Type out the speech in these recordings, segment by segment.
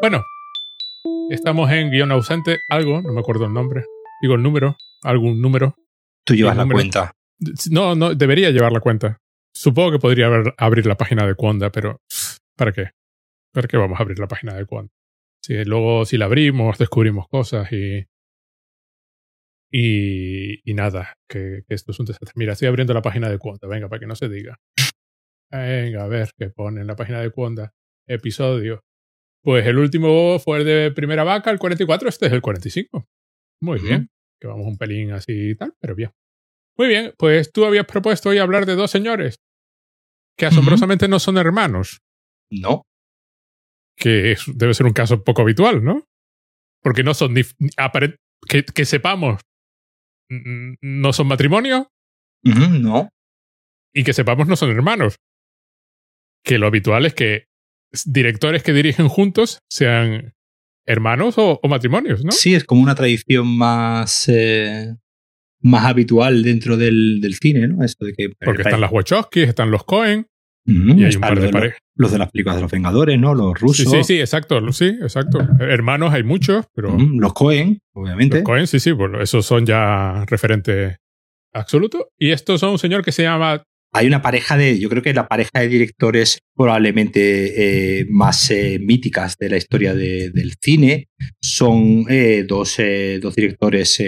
Bueno, estamos en guion ausente, algo, no me acuerdo el nombre. Digo el número, algún número. Tú llevas la cuenta. No, no, debería llevar la cuenta. Supongo que podría haber- abrir la página de Conda, pero ¿para qué? ¿Para qué vamos a abrir la página de Conda? Si luego, si la abrimos, descubrimos cosas y. Y, y nada, que, que esto es un desastre. Mira, estoy abriendo la página de Conda, venga, para que no se diga. Venga, a ver qué pone en la página de Conda. Episodio. Pues el último fue el de Primera Vaca, el 44, este es el 45. Muy bien. Que vamos un pelín así y tal, pero bien. Muy bien, pues tú habías propuesto hoy hablar de dos señores que asombrosamente no son hermanos, No. que es- debe ser un caso poco habitual, ¿no? Porque no son, que, que sepamos, no son matrimonio No. y que sepamos no son hermanos. Que lo habitual es que directores que dirigen juntos sean hermanos o, o matrimonios, ¿no? Sí, es como una tradición más, eh, más habitual dentro del, del cine, ¿no? Eso de que Porque están las Wachowskis, están los Cohen y hay un par de los, parejas. los de las películas de los Vengadores, ¿no? Los Sí, rusos. sí, sí, exacto, sí, exacto. Hermanos hay muchos, pero Los Cohen, obviamente. Los Cohen, sí, sí, bueno, esos son ya referentes absolutos. Y estos son un señor que se llama. Hay una pareja de, yo creo que la pareja de directores probablemente eh, más eh, míticas de la historia de- del cine son eh, dos, dos directores,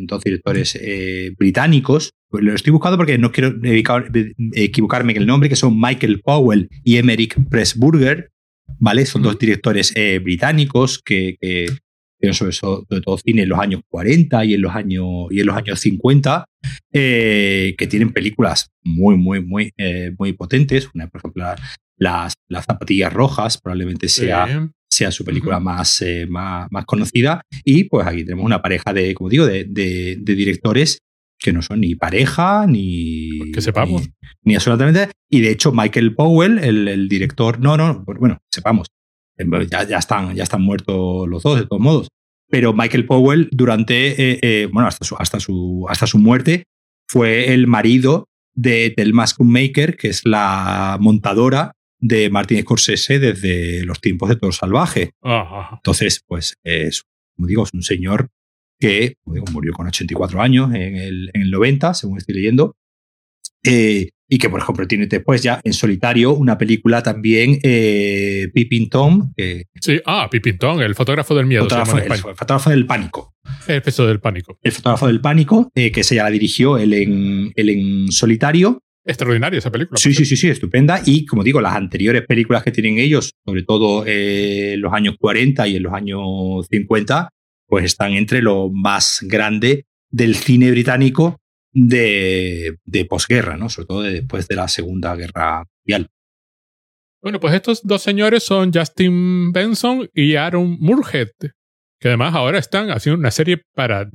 dos directores británicos. Lo estoy buscando porque no quiero equivocar- equivocarme en el nombre, que son Michael Powell y Emmerich Pressburger, ¿vale? Son dos directores británicos que, que hicieron sobre, so- sobre todo cine en los años 40 y en los años, y en los años 50 eh, que tienen películas muy, muy, muy, eh, muy potentes. Una, por ejemplo, la- las, las zapatillas rojas probablemente sea, sea su película más, eh, más, más conocida. Y pues aquí tenemos una pareja de, como digo, de, de- de directores que no son ni pareja ni. Que sepamos. Ni, ni absolutamente. Y de hecho, Michael Powell, el, el director. No, no, pues, bueno, sepamos. Ya, ya, están, ya están muertos los dos, de todos modos. Pero Michael Powell, durante. eh, eh, bueno, hasta su, hasta, su, hasta su muerte, fue el marido de Thelma Schoonmaker, que es la montadora de Martin Scorsese desde los tiempos de Toro Salvaje. ah, Entonces, pues, es, como digo, es un señor que como digo, murió con 84 años en el, en el 90, según estoy leyendo. eh, y que, por ejemplo, tiene después ya en solitario una película también, eh, Pippin Tom, que Sí, ah, Pipintón, el fotógrafo del miedo. fotógrafo, el fotógrafo del pánico. El episodio del pánico. El fotógrafo del pánico, eh, que se ya la dirigió él en, él en solitario. Extraordinaria esa película. Sí, sí, sí, sí, estupenda. Y como digo, las anteriores películas que tienen ellos, sobre todo eh, en los años 40 y en los años 50, pues están entre lo más grande del cine británico de, de posguerra, ¿no? Sobre todo de- después de la Segunda Guerra Mundial. Bueno, pues estos dos señores son Justin Benson y Aaron Moorhead, que además ahora están haciendo una serie para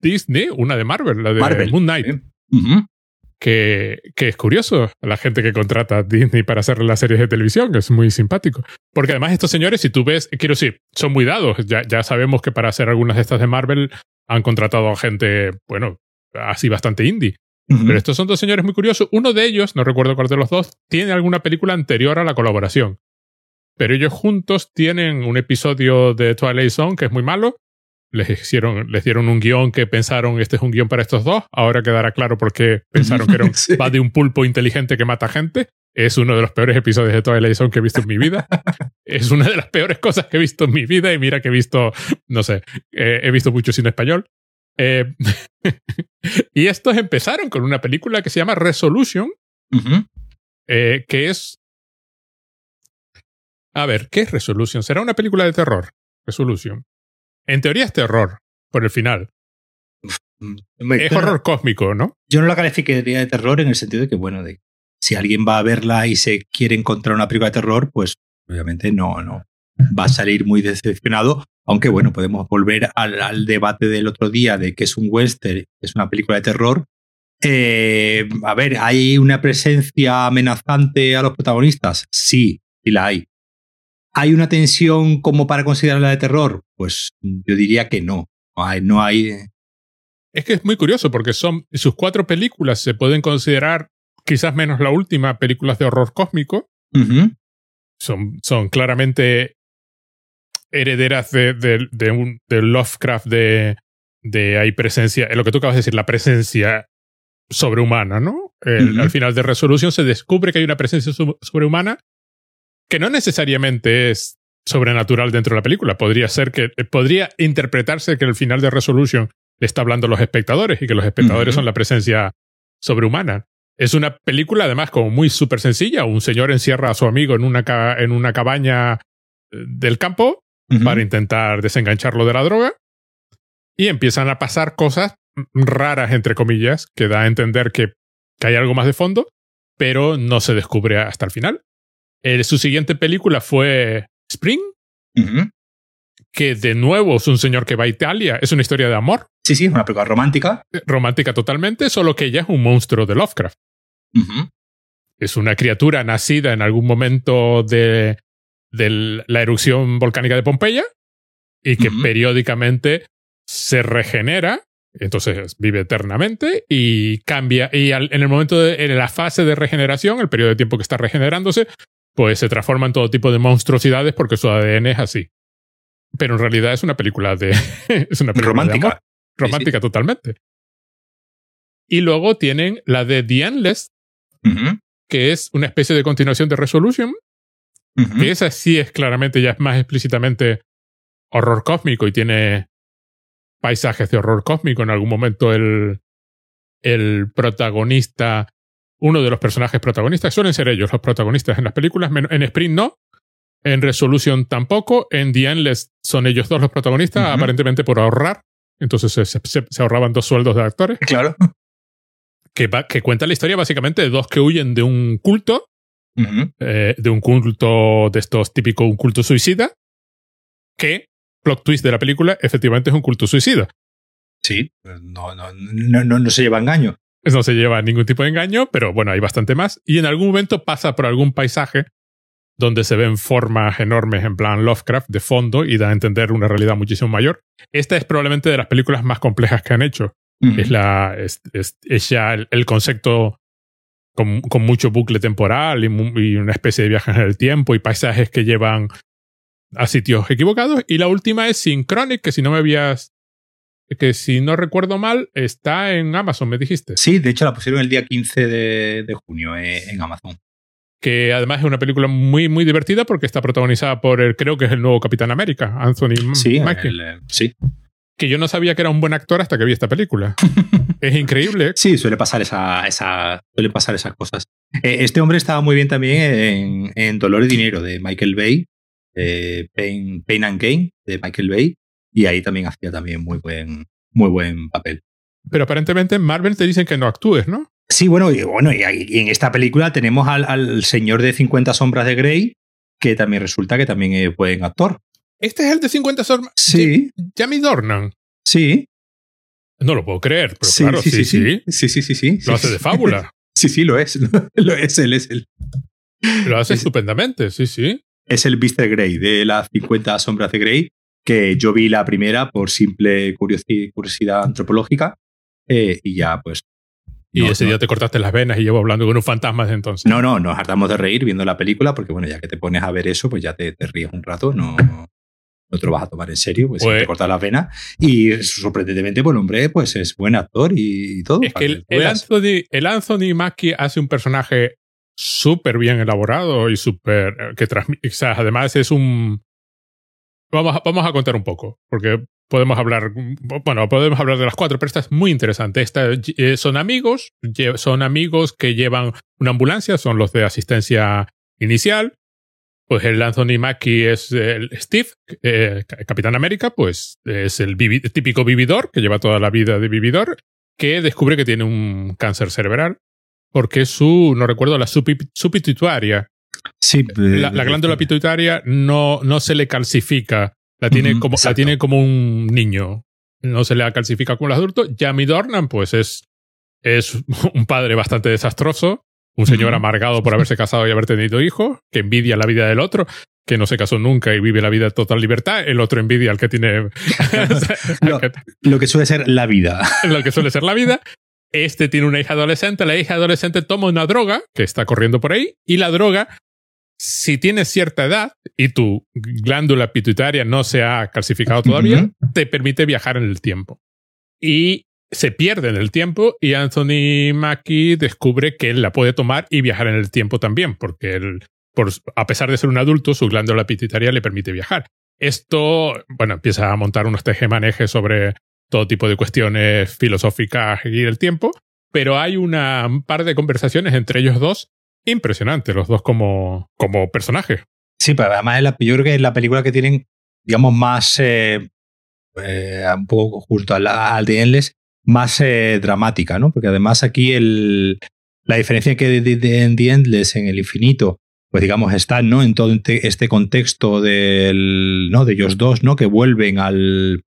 Disney, una de Marvel, la de Marvel, Moon Knight, ¿eh? Que, que es curioso la gente que contrata a Disney para hacer las series de televisión, es muy simpático. Porque además estos señores, si tú ves, quiero decir, son muy dados, ya, ya sabemos que para hacer algunas de estas de Marvel han contratado a gente, bueno, así bastante indie. Pero estos son dos señores muy curiosos. Uno de ellos, no recuerdo cuál de los dos, tiene alguna película anterior a la colaboración. Pero ellos juntos tienen un episodio de Twilight Zone que es muy malo. Les, hicieron, les dieron un guion que pensaron, este es un guion para estos dos. Ahora quedará claro por qué pensaron que era un, Sí. va de un pulpo inteligente que mata gente. Es uno de los peores episodios de Twilight Zone que he visto en mi vida. es una de las peores cosas que he visto en mi vida. Y mira que he visto, no sé, eh, he visto mucho cine español. Eh, y estos empezaron con una película que se llama Resolution, eh, que es... A ver, ¿qué es Resolution? ¿Será una película de terror? Resolution. En teoría es terror, por el final. Hombre, Es horror cósmico, ¿no? Yo no la calificaría de terror en el sentido de que, bueno, de si alguien va a verla y se quiere encontrar una película de terror, pues obviamente no, no va a salir muy decepcionado. Aunque bueno, podemos volver al, al debate del otro día de que es un western, es una película de terror. Eh, a ver, ¿hay una presencia amenazante a los protagonistas? Sí, sí la hay. ¿Hay una tensión como para considerarla de terror? Pues yo diría que no. No hay, no hay Es que es muy curioso porque son sus cuatro películas se pueden considerar, quizás menos la última, películas de horror cósmico. Son, son claramente herederas de, de, de, un, de Lovecraft de, de hay presencia, en lo que tú acabas de decir, la presencia sobrehumana, ¿no? El. Al final de Resolution se descubre que hay una presencia sobrehumana que no necesariamente es sobrenatural dentro de la película. Podría ser que, eh, podría interpretarse que el final de Resolution le está hablando a los espectadores y que los espectadores son la presencia sobrehumana. Es una película, además, como muy súper sencilla. Un señor encierra a su amigo en una, ca- en una cabaña eh, del campo Para intentar desengancharlo de la droga. Y empiezan a pasar cosas raras, entre comillas, que da a entender que, que hay algo más de fondo, pero no se descubre hasta el final. Eh, su siguiente película fue Spring, que de nuevo es un señor que va a Italia. Es una historia de amor, Sí, sí, una película romántica. eh, romántica totalmente, solo que ella es un monstruo de Lovecraft. Es una criatura nacida en algún momento de, de la erupción volcánica de Pompeya y que periódicamente se regenera, entonces vive eternamente y cambia. Y al- en el momento de en la fase de regeneración, el periodo de tiempo que está regenerándose, pues se transforma en todo tipo de monstruosidades porque su ADN es así. Pero en realidad es una película de. es una película de Romántica. amor. romántica totalmente. Y luego tienen la de The Endless, que es una especie de continuación de Resolution, Que esa sí es claramente, ya es más explícitamente horror cósmico y tiene paisajes de horror cósmico. En algún momento el, el protagonista, uno de los personajes protagonistas, suelen ser ellos los protagonistas en las películas, en Sprint no, en Resolution tampoco, en The Endless son ellos dos los protagonistas, aparentemente por ahorrar. Entonces se, se- se ahorraban dos sueldos de actores. Claro. Que, va- que cuenta la historia básicamente de dos que huyen de un culto Eh, de un culto de estos típico un culto suicida que plot twist de la película efectivamente es un culto suicida. Sí, no, no, no, no, no se lleva engaño. no se lleva ningún tipo de engaño pero bueno hay bastante más. Y en algún momento pasa por algún paisaje donde se ven formas enormes en plan Lovecraft de fondo y da a entender una realidad muchísimo mayor. Esta es probablemente de las películas más complejas que han hecho. Es la es, es- es ya el, el concepto con, con mucho bucle temporal y, y una especie de viajes en el tiempo y paisajes que llevan a sitios equivocados y la última es Synchronic que si no me habías que si no recuerdo mal está en Amazon me dijiste Sí, de hecho la pusieron el día 15 de, de junio eh, en Amazon. que además es una película muy muy divertida porque está protagonizada por el creo que es el nuevo Capitán América Anthony Sí, Mackie el, eh, sí. que yo no sabía que era un buen actor hasta que vi esta película es increíble Sí, suele pasar esa, esa, suele pasar esas cosas. Eh, este hombre estaba muy bien también en, en Dolor y Dinero de Michael Bay, eh, Pain, Pain and Gain de Michael Bay, y ahí también hacía también muy buen, muy buen papel. pero aparentemente en Marvel te dicen que no actúes ¿no? Sí, bueno, y, bueno, y, y en esta película tenemos al, al señor de 50 sombras de Grey, que también resulta que también es buen actor. Este es el de 50 Sorma. Sí, Jamie Dornan. sí. No lo puedo creer, pero sí, claro, sí, sí. sí, sí, sí, sí, sí. Lo hace de fábula. Sí, sí, lo es. Lo es él, es él. Lo hace Es- estupendamente, sí, sí. es el Mr. Grey de las 50 sombras de Grey, que yo vi la primera por simple curiosi- curiosidad antropológica eh, y ya pues... Y no, ese no, día te cortaste las venas y llevo hablando con un fantasma desde entonces. no, no, nos hartamos de reír viendo la película porque bueno, ya que te pones a ver eso, pues ya te, te ríes un rato, no, no te lo vas a tomar en serio, pues, Pues- te cortas las venas y sorprendentemente, bueno, hombre, pues es buen actor y, y todo. es que el, el. Anthony, el Anthony Mackie hace un personaje súper bien elaborado y súper. eh, que transmite. O sea, además es un. Vamos a, vamos a contar un poco, porque podemos hablar. Bueno, podemos hablar de las cuatro, pero esta es muy interesante. Esta, eh, son amigos, son amigos que llevan una ambulancia, son los de asistencia inicial. Pues el Anthony Mackie es el Steve, eh, Capitán América, pues es el vivi- típico vividor que lleva toda la vida de vividor, que descubre que tiene un cáncer cerebral porque su, no recuerdo, la su pituitaria, Sí, la, la glándula pituitaria no, no se le calcifica, la tiene, como, la tiene como un niño, no se le calcifica como los adultos. Jamie Dornan, pues es, es un padre bastante desastroso, un señor amargado por haberse casado y haber tenido hijos, que envidia la vida del otro, que no se casó nunca y vive la vida de total libertad, el otro envidia al que tiene Lo- Lo que suele ser la vida. lo que suele ser la vida. Este tiene una hija adolescente, la hija adolescente toma una droga que está corriendo por ahí y la droga si tienes cierta edad y tu glándula pituitaria no se ha calcificado todavía, te permite viajar en el tiempo. Y se pierde en el tiempo y Anthony Mackie descubre que él la puede tomar y viajar en el tiempo también, porque él, por, a pesar de ser un adulto, su glándula pituitaria le permite viajar. Esto, bueno, empieza a montar unos tejemanejes sobre todo tipo de cuestiones filosóficas y el tiempo, pero hay una, un par de conversaciones entre ellos dos impresionantes, los dos como, como personajes. Sí, pero además la, yo creo que es la película que tienen, digamos, más, eh, eh, un poco justo al, al de Endless, más eh, dramática, ¿no? Porque además aquí el, la diferencia que de, en The Endless, en el infinito, pues digamos, está ¿no? en todo este, contexto del, ¿no? de ellos dos, ¿no? que vuelven al,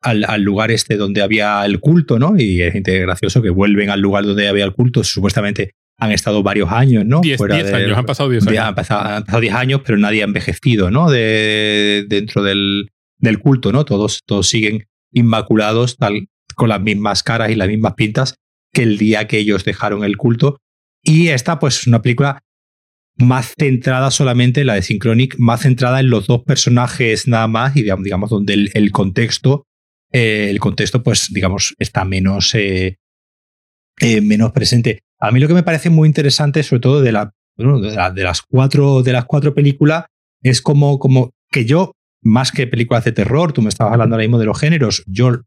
al, al, lugar este donde había el culto, ¿no? Y es gracioso que vuelven al lugar donde había el culto, supuestamente han estado varios años, ¿no? Diez, años, han pasado diez años. Han pasado, diez años, pero nadie ha envejecido, ¿no? De, dentro del, del culto, ¿no? Todos, todos siguen inmaculados, tal, con las mismas caras y las mismas pintas que el día que ellos dejaron el culto. Y esta, pues, es una película más centrada solamente, la de Synchronic, más centrada en los dos personajes nada más y digamos, donde el, contexto, eh, el contexto, pues, digamos, está menos, eh, eh, menos presente. A mí lo que me parece muy interesante, sobre todo de, la, de, las, cuatro, de las cuatro películas, es como, como que yo, más que películas de terror, tú me estabas hablando ahora mismo de los géneros, yo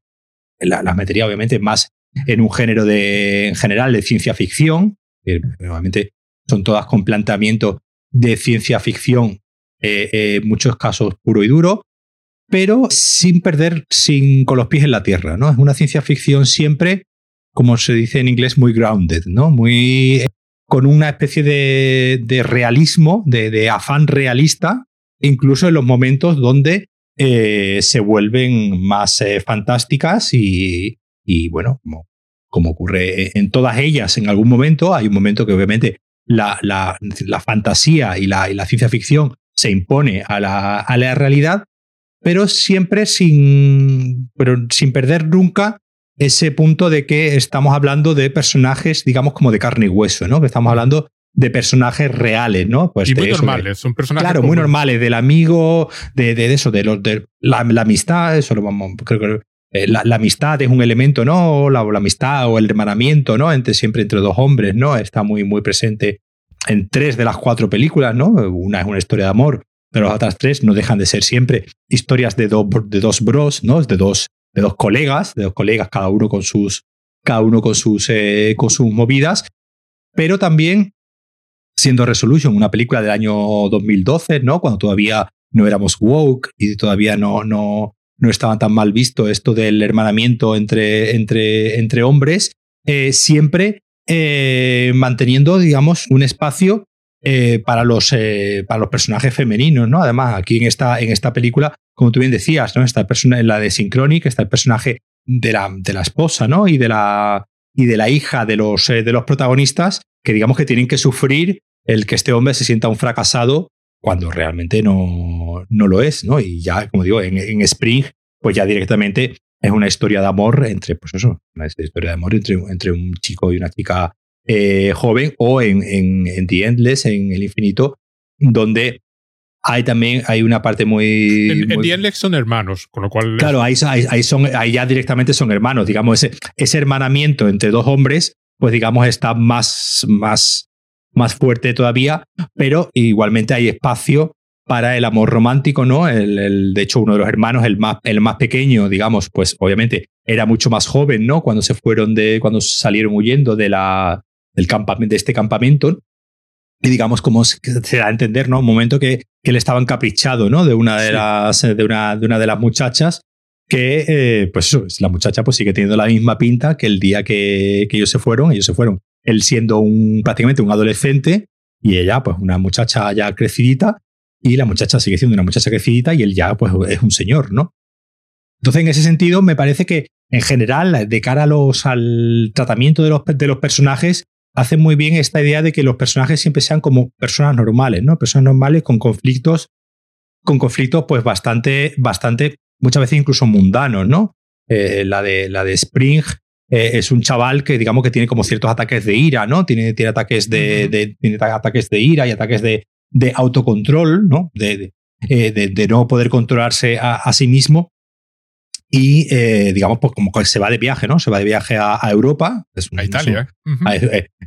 las metería obviamente más en un género de, en general de ciencia ficción, que obviamente son todas con planteamiento de ciencia ficción, eh, eh, muchos casos puro y duro, pero sin perder, sin con los pies en la tierra, ¿no? Es una ciencia ficción siempre, como se dice en inglés, muy grounded, ¿no? Muy con una especie de, de realismo, de, de, afán realista, incluso en los momentos donde eh, se vuelven más eh, fantásticas y, y bueno, como, como, ocurre en todas ellas en algún momento, hay un momento que obviamente la, la, la fantasía y la, la, ciencia ficción se impone a la, a la realidad, pero siempre sin, pero sin perder nunca ese punto de que estamos hablando de personajes, digamos, como de carne y hueso, ¿no? Que estamos hablando de personajes reales, ¿no? Pues y muy normales, son personajes. Claro, muy normales, del amigo, de, de, eso, de, los, de la, amistad, eso lo vamos, creo que eh, la, amistad es un elemento, ¿no? La, la, amistad o el hermanamiento, ¿no? Entre, siempre entre dos hombres, ¿no? Está muy, muy presente en tres de las cuatro películas, ¿no? Una es una historia de amor, pero las otras tres no dejan de ser siempre historias de, de dos bros, ¿no? De dos, de dos colegas, de dos colegas, cada uno con sus, cada uno con sus, eh, con sus movidas, pero también siendo Resolution, una película del año 2012, ¿no? Cuando todavía no éramos woke y todavía no, no, no estaba tan mal visto esto del hermanamiento entre, entre, entre hombres, eh, siempre eh, manteniendo, digamos, un espacio eh, para, los, para los personajes femeninos, ¿no? Además, aquí en esta, en esta película, como tú bien decías, ¿no? Esta persona, en la de Synchronic, está el personaje de la, de la esposa, ¿no? Y de la, y de la hija de los, de los protagonistas, que digamos que tienen que sufrir el que este hombre se sienta un fracasado cuando realmente no, no lo es, ¿no? Y ya, como digo, en, en, Spring, pues ya directamente es una historia de amor entre, pues eso, una historia de amor entre, entre un chico y una chica eh, joven, o en, en, en, The Endless, en El Infinito, donde hay también hay una parte muy. En, The Endless son hermanos, con lo cual. Claro, ahí, ahí, son, ahí ya directamente son hermanos, digamos, ese, ese hermanamiento entre dos hombres, pues digamos, está más, más más fuerte todavía, pero igualmente hay espacio para el amor romántico, ¿no? El, de hecho, uno de los hermanos, el más, el más pequeño, digamos, pues obviamente era mucho más joven, ¿no? Cuando se fueron de, cuando salieron huyendo de la, del campamento, de este campamento. Y digamos, como se, da a entender, ¿no? Un momento que, que él estaba encaprichado, ¿no? De una de las, de una, de una de las muchachas que, eh, pues eso, la muchacha pues sigue teniendo la misma pinta que el día que, que ellos se fueron, ellos se fueron él siendo un, prácticamente un adolescente y ella pues una muchacha ya crecidita y la muchacha sigue siendo una muchacha crecidita y él ya pues es un señor, ¿no? Entonces en ese sentido me parece que en general de cara a los, al tratamiento de los, de los personajes hace muy bien esta idea de que los personajes siempre sean como personas normales, ¿no? Personas normales con conflictos con conflictos pues bastante bastante muchas veces incluso mundanos, ¿no? Eh, la de la de Spring eh, es un chaval que digamos que tiene como ciertos ataques de ira, ¿no? Tiene, tiene ataques de, tiene ataques de ira y ataques de, de autocontrol, ¿no? De, de, no poder controlarse a, sí mismo. Y, digamos, pues como que se va de viaje, ¿no? Se va de viaje a, Europa. Es un, a Italia.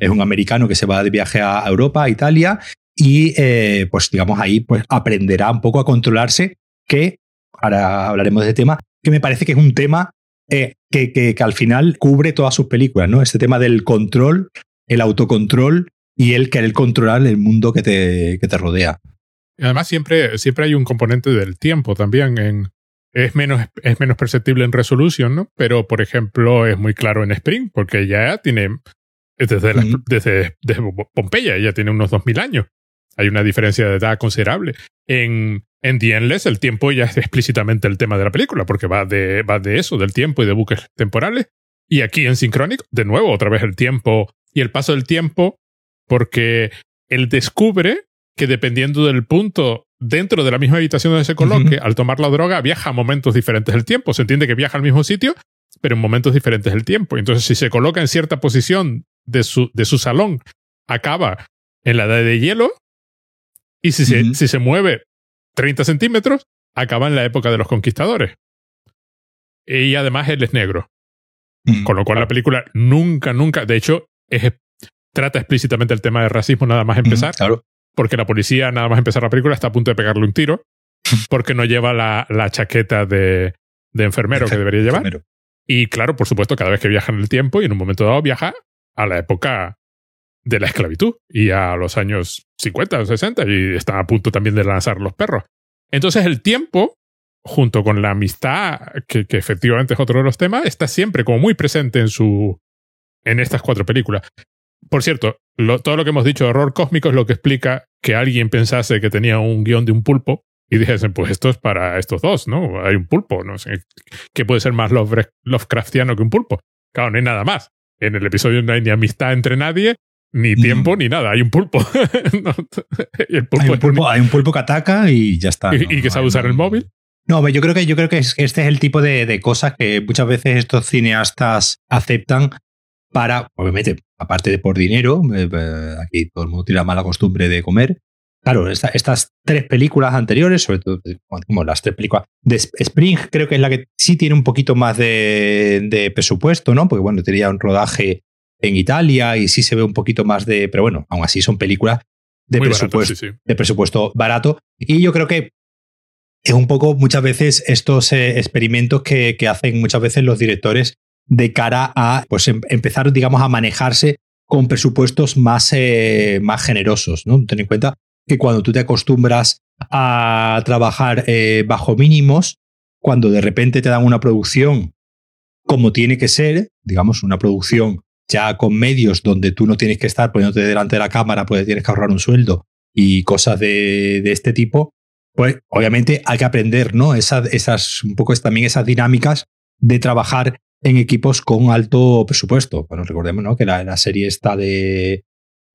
Es, un americano que se va de viaje a Europa, a Italia, y pues digamos ahí pues aprenderá un poco a controlarse, que ahora hablaremos de ese tema, que me parece que es un tema eh, que, que, al final cubre todas sus películas, ¿no? Este tema del control, el autocontrol y el querer controlar el mundo que te, que te rodea. Además siempre, siempre hay un componente del tiempo también en... Es menos, es menos perceptible en Resolution, ¿no? Pero, por ejemplo, es muy claro en Spring, porque ya tiene... Desde, desde, desde Pompeya, ya tiene unos 2000 años. Hay una diferencia de edad considerable. En, en The Endless el tiempo ya es explícitamente el tema de la película, porque va de, va de eso, del tiempo y de buques temporales. Y aquí en Synchronic, de nuevo, otra vez el tiempo y el paso del tiempo, porque él descubre que dependiendo del punto dentro de la misma habitación donde se coloque, al tomar la droga, viaja a momentos diferentes del tiempo. Se entiende que viaja al mismo sitio, pero en momentos diferentes del tiempo. Entonces, si se coloca en cierta posición de su, de su salón, acaba en la edad de hielo, y si, se, si se mueve 30 centímetros, acaba en la época de los conquistadores. Y además él es negro. Mm, Con lo cual la película nunca, nunca, de hecho, trata explícitamente el tema de racismo nada más empezar. claro. Porque la policía, nada más empezar la película, está a punto de pegarle un tiro. Porque no lleva la, la chaqueta de, de enfermero que debería llevar. Y claro, por supuesto, cada vez que viaja en el tiempo y en un momento dado viaja a la época de la esclavitud y a los años 50 o 60 y está a punto también de lanzar los perros. Entonces el tiempo, junto con la amistad, que, efectivamente es otro de los temas, está siempre como muy presente en su en estas cuatro películas. Por cierto, todo lo que hemos dicho de horror cósmico es lo que explica que alguien pensase que tenía un guion de un pulpo y dijesen, pues esto es para estos dos, ¿no? Hay un pulpo, no sé, ¿qué puede ser más Lovecraftiano que un pulpo? Claro, no hay nada más. En el episodio no hay ni amistad entre nadie, ni tiempo ni nada. Hay un pulpo. hay, un pulpo que ataca y ya está. Y, que sabe usar el móvil. No, yo creo que yo creo que este es el tipo de, cosas que muchas veces estos cineastas aceptan para, obviamente, aparte de por dinero, eh, eh, aquí todo el mundo tiene la mala costumbre de comer. Claro, estas tres películas anteriores, sobre todo como las tres películas de Spring, creo que es la que sí tiene un poquito más de, de presupuesto, ¿no? Porque bueno, tenía un rodaje en Italia y sí se ve un poquito más de, pero bueno, aún así son películas de, presupuesto, barato, de presupuesto barato. Y yo creo que es un poco muchas veces estos eh, experimentos que, que, hacen muchas veces los directores de cara a pues, em, empezar, digamos, a manejarse con presupuestos más, eh, más generosos. ¿no? Ten en cuenta que cuando tú te acostumbras a trabajar eh, bajo mínimos, cuando de repente te dan una producción como tiene que ser, digamos, una producción ya con medios donde tú no tienes que estar poniéndote delante de la cámara, pues tienes que ahorrar un sueldo y cosas de, este tipo, pues obviamente hay que aprender, ¿no? Esas, esas, un poco también esas dinámicas de trabajar en equipos con alto presupuesto. Bueno, recordemos, ¿no? Que la, serie esta de,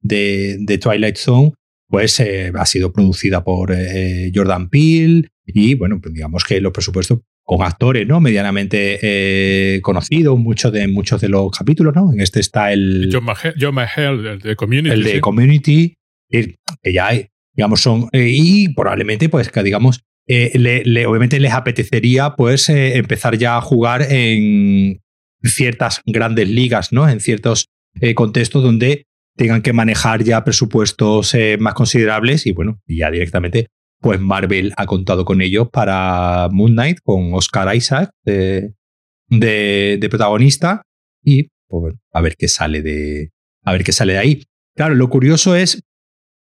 de, Twilight Zone, pues eh, ha sido producida por eh, Jordan Peele y, bueno, pues digamos que los presupuestos con actores ¿no? medianamente eh, conocidos, muchos de, muchos de los capítulos. ¿no? En este está el. John Mahel, el de Community. El de Community, que ya hay, digamos, son. Eh, y probablemente, pues, que digamos, eh, le, obviamente les apetecería, pues, empezar ya a jugar en ciertas grandes ligas, ¿no? En ciertos contextos donde tengan que manejar ya presupuestos más considerables y, bueno, ya directamente pues Marvel ha contado con ellos para Moon Knight, con Oscar Isaac de, de, protagonista. Y pues, a ver qué sale de. A ver qué sale de ahí. Claro, lo curioso es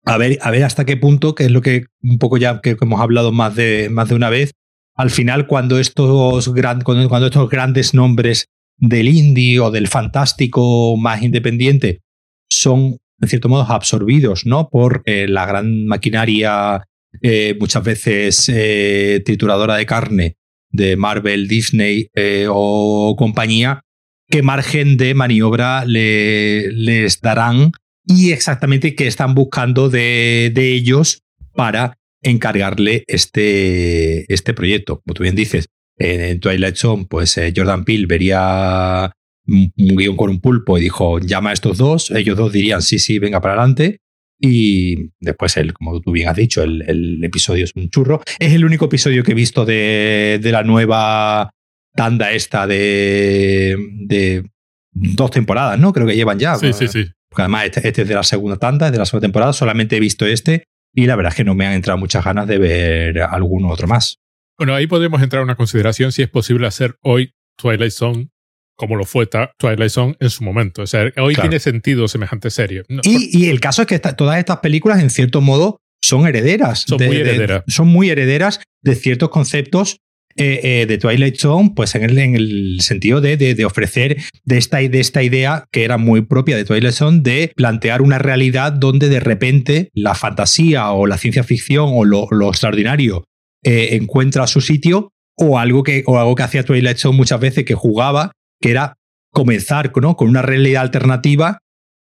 a ver, a ver hasta qué punto, que es lo que un poco ya que hemos hablado más de, más de una vez, al final cuando estos, cuando, estos grandes nombres del indie o del fantástico más independiente son, en cierto modo, absorbidos ¿no? por eh, la gran maquinaria eh, muchas veces eh, trituradora de carne de Marvel, Disney eh, o compañía, qué margen de maniobra les darán y exactamente qué están buscando de, ellos para encargarle este, este proyecto. Como tú bien dices, en, Twilight Zone, pues Jordan Peele vería un, guion con un pulpo y dijo, llama a estos dos, ellos dos dirían, sí, sí, venga para adelante, Y después, el, como tú bien has dicho, el, episodio es un churro. Es el único episodio que he visto de, la nueva tanda esta de, de, dos temporadas, ¿no? Creo que llevan ya. Sí, sí, sí. Porque además este, este, es de la segunda tanda, es de la segunda temporada. Solamente he visto este y la verdad es que no me han entrado muchas ganas de ver alguno otro más. Bueno, ahí podemos entrar a una consideración si es posible hacer hoy Twilight Zone como lo fue Twilight Zone en su momento. O sea, hoy tiene sentido semejante serie. y, el caso es que todas estas películas, en cierto modo, son herederas. Son muy herederas. son muy herederas de ciertos conceptos eh, eh, de Twilight Zone, pues en el, en el sentido de, de, ofrecer de esta, de esta idea que era muy propia de Twilight Zone, de plantear una realidad donde de repente la fantasía o la ciencia ficción o lo, extraordinario eh, encuentra su sitio o algo que, o algo que hacía Twilight Zone muchas veces que jugaba que era comenzar con una realidad alternativa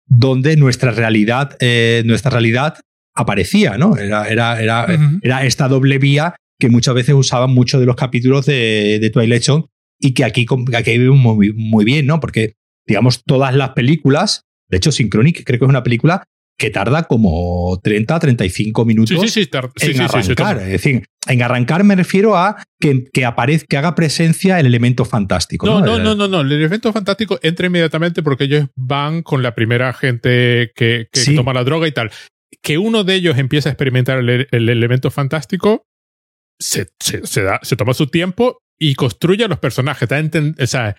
donde nuestra realidad, eh, nuestra realidad aparecía, ¿no? Era, era, era, era, esta doble vía que muchas veces usaban muchos de los capítulos de, de Twilight Zone y que aquí, aquí vivimos muy, muy, bien, ¿no? Porque, digamos, todas las películas, de hecho, Synchronic creo que es una película que tarda como 30, 35 minutos en arrancar. es decir, en arrancar me refiero a que, que aparezca, que haga presencia el elemento fantástico. No, no, no, no, no, El elemento fantástico entra inmediatamente porque ellos van con la primera gente que, toma la droga y tal. Que uno de ellos empieza a experimentar el, elemento fantástico, se, se, da, se toma su tiempo y construye a los personajes. O sea,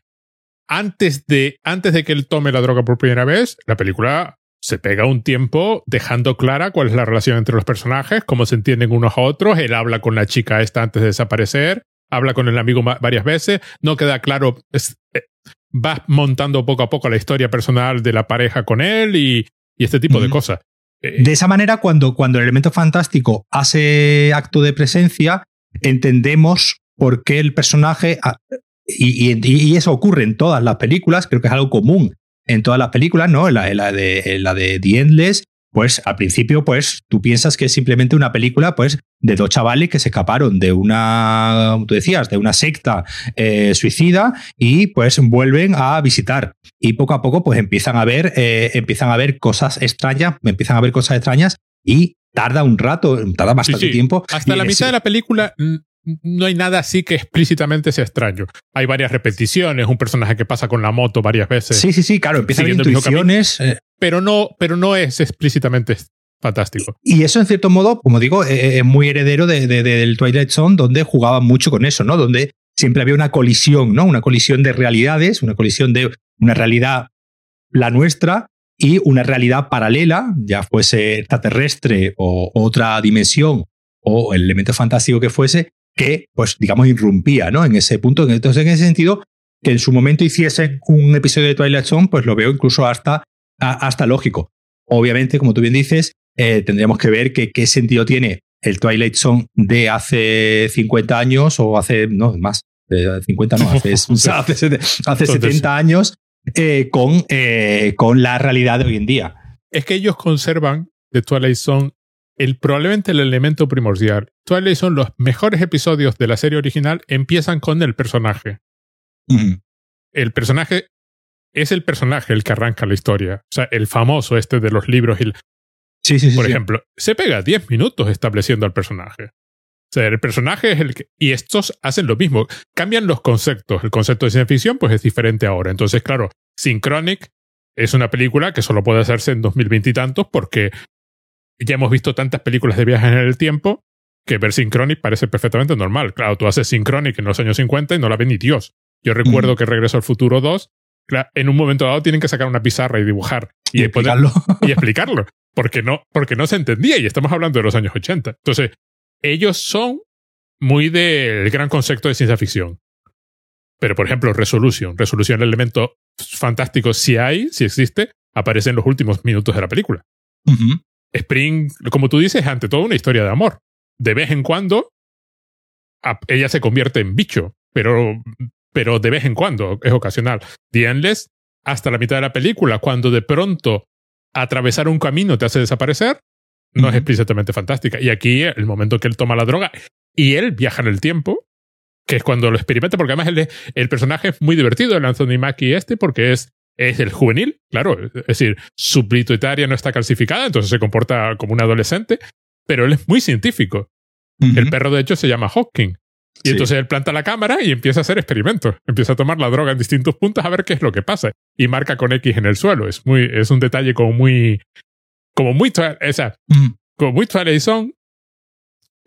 antes de, antes de que él tome la droga por primera vez, la película se pega un tiempo dejando clara cuál es la relación entre los personajes, cómo se entienden unos a otros. Él habla con la chica esta antes de desaparecer, habla con el amigo varias veces, no queda claro, eh, va montando poco a poco la historia personal de la pareja con él y, este tipo de cosas. Eh, de esa manera, cuando, cuando el elemento fantástico hace acto de presencia, entendemos por qué el personaje, ah, y, eso ocurre en todas las películas, creo que es algo común en todas las películas, ¿no? En la, de, la de The Endless, pues al principio, pues tú piensas que es simplemente una película, pues, de dos chavales que se escaparon de una, como tú decías, de una secta eh, suicida y pues vuelven a visitar. Y poco a poco, pues empiezan a ver, eh, empiezan a ver cosas extrañas, empiezan a ver cosas extrañas y tarda un rato, tarda bastante tiempo. Hasta la mitad de la película no hay nada así que explícitamente sea extraño. Hay varias repeticiones, un personaje que pasa con la moto varias veces. Sí, sí, sí, claro, empiezan intuiciones. Eh. Pero, no, pero no es explícitamente fantástico. Y eso, en cierto modo, como digo, e, e, es muy heredero de, del Twilight Zone, donde jugaban mucho con eso, ¿no? Donde siempre había una colisión, ¿no? Una colisión de realidades, una colisión de una realidad, la nuestra, y una realidad paralela, ya fuese extraterrestre o otra dimensión o el elemento fantástico que fuese, que, pues, digamos, irrumpía, ¿no? En ese punto. Entonces, en ese sentido, que en su momento hiciesen un episodio de Twilight Zone, pues lo veo incluso hasta, hasta lógico. Obviamente, como tú bien dices, eh, tendríamos que ver qué sentido tiene el Twilight Zone de hace 50 años o hace, no, más, de 50 no, hace, hace, 70 años eh, con, eh, con la realidad de hoy en día. Es que ellos conservan de Twilight Zone el, probablemente el elemento primordial. Twilight son los mejores episodios de la serie original empiezan con el personaje. El personaje es el personaje el que arranca la historia. O sea, el famoso este de los libros. sí, sí, sí, Por ejemplo, se pega 10 minutos estableciendo al personaje. O sea, el personaje es el que... Y estos hacen lo mismo. Cambian los conceptos. El concepto de ciencia ficción pues es diferente ahora. Entonces, claro, Synchronic es una película que solo puede hacerse en 2020 y tantos porque ya hemos visto tantas películas de viajes en el tiempo que ver Synchronic parece perfectamente normal. Claro, tú haces Synchronic en los años 50 y no la ve ni Dios. Yo recuerdo que Regreso al Futuro 2, en un momento dado tienen que sacar una pizarra y dibujar y, explicarlo. y explicarlo. Porque no, porque no se entendía y estamos hablando de los años 80. Entonces, ellos son muy del gran concepto de ciencia ficción. Pero, por ejemplo, Resolution. Resolution, el elemento fantástico, si hay, si existe, aparece en los últimos minutos de la película. Spring, como tú dices, es ante todo una historia de amor. De vez en cuando, ella se convierte en bicho, pero, pero de vez en cuando, es ocasional. The Endless, hasta la mitad de la película, cuando de pronto atravesar un camino te hace desaparecer, no es explícitamente fantástica. Y aquí, el momento que él toma la droga y él viaja en el tiempo, que es cuando lo experimenta, porque además el, el personaje es muy divertido, el Anthony Mackie este, porque es es el juvenil, claro. Es decir, su pituitaria no está calcificada, entonces se comporta como un adolescente, pero él es muy científico. El perro, de hecho, se llama Hawking. Y entonces él planta la cámara y empieza a hacer experimentos. Empieza a tomar la droga en distintos puntos a ver qué es lo que pasa. Y marca con X en el suelo. Es muy, es un detalle como muy, como muy, esa, como muy Twilight Zone,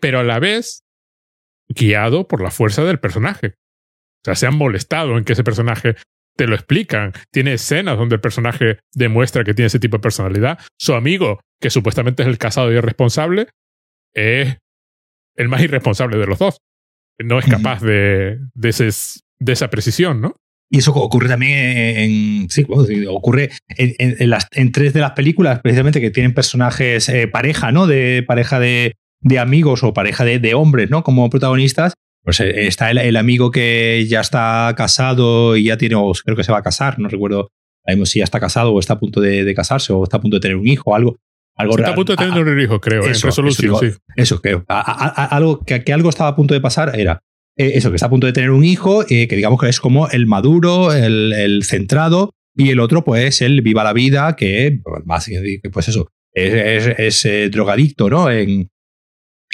pero a la vez guiado por la fuerza del personaje. O sea, se han molestado en que ese personaje te lo explican. Tiene escenas donde el personaje demuestra que tiene ese tipo de personalidad. Su amigo, que supuestamente es el casado y irresponsable, es el más irresponsable de los dos. No es capaz de, de, de esa precisión, ¿no? Y eso ocurre también en. Sí, ocurre en, las, en, tres de las películas, precisamente, que tienen personajes eh, pareja, ¿no? De pareja de, de amigos o pareja de, de, hombres, ¿no? Como protagonistas. Pues eh, está el, amigo que ya está casado y ya tiene, o creo que se va a casar, no recuerdo si ya está casado o está a punto de, casarse o está a punto de tener un hijo o algo. algo está a punto de tener un hijo, creo, eso, en resolución, eso, sí. Eso, creo. algo, que, que algo estaba a punto de pasar era eh, eso, que está a punto de tener un hijo, eh, que digamos que es como el maduro, el, centrado, y el otro, pues, el viva la vida, que, más, pues eso, es, eh, drogadicto, ¿no? En,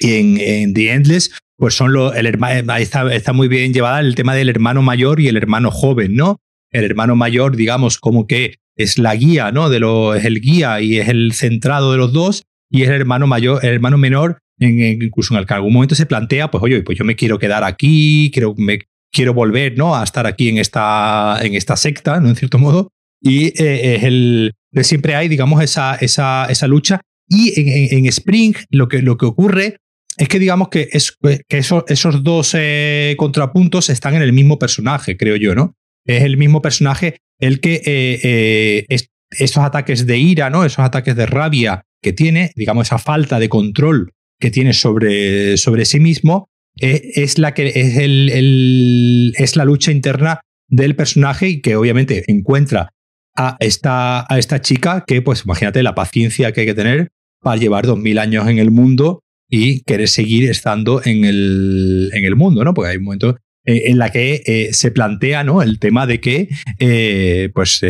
en, en, The Endless, pues son el ahí está, muy bien llevada el tema del hermano mayor y el hermano joven, ¿no? El hermano mayor, digamos, como que es la guía, ¿no? De lo, es el guía y es el centrado de los dos, y es el hermano mayor, el hermano menor incluso en el que algún momento se plantea, pues oye, pues yo me quiero quedar aquí, quiero, me, quiero volver ¿no? a estar aquí en esta, en esta secta, ¿no? en cierto modo, y eh, es el, siempre hay, digamos, esa, esa, esa lucha. Y en, Spring lo que, lo que ocurre es que digamos que, es, que esos, dos eh, contrapuntos están en el mismo personaje, creo yo, ¿no? Es el mismo personaje el que eh, esos ataques de ira, ¿no? Esos ataques de rabia que tiene, digamos, esa falta de control que tiene sobre, sobre sí mismo eh, es, la que es, el, es la lucha interna del personaje y que obviamente encuentra a esta, a esta chica que, pues imagínate la paciencia que hay que tener para llevar dos mil años en el mundo y querer seguir estando en el, en el mundo, ¿no? Porque hay un momento en la que eh, se plantea ¿no? el tema de que, eh, pues,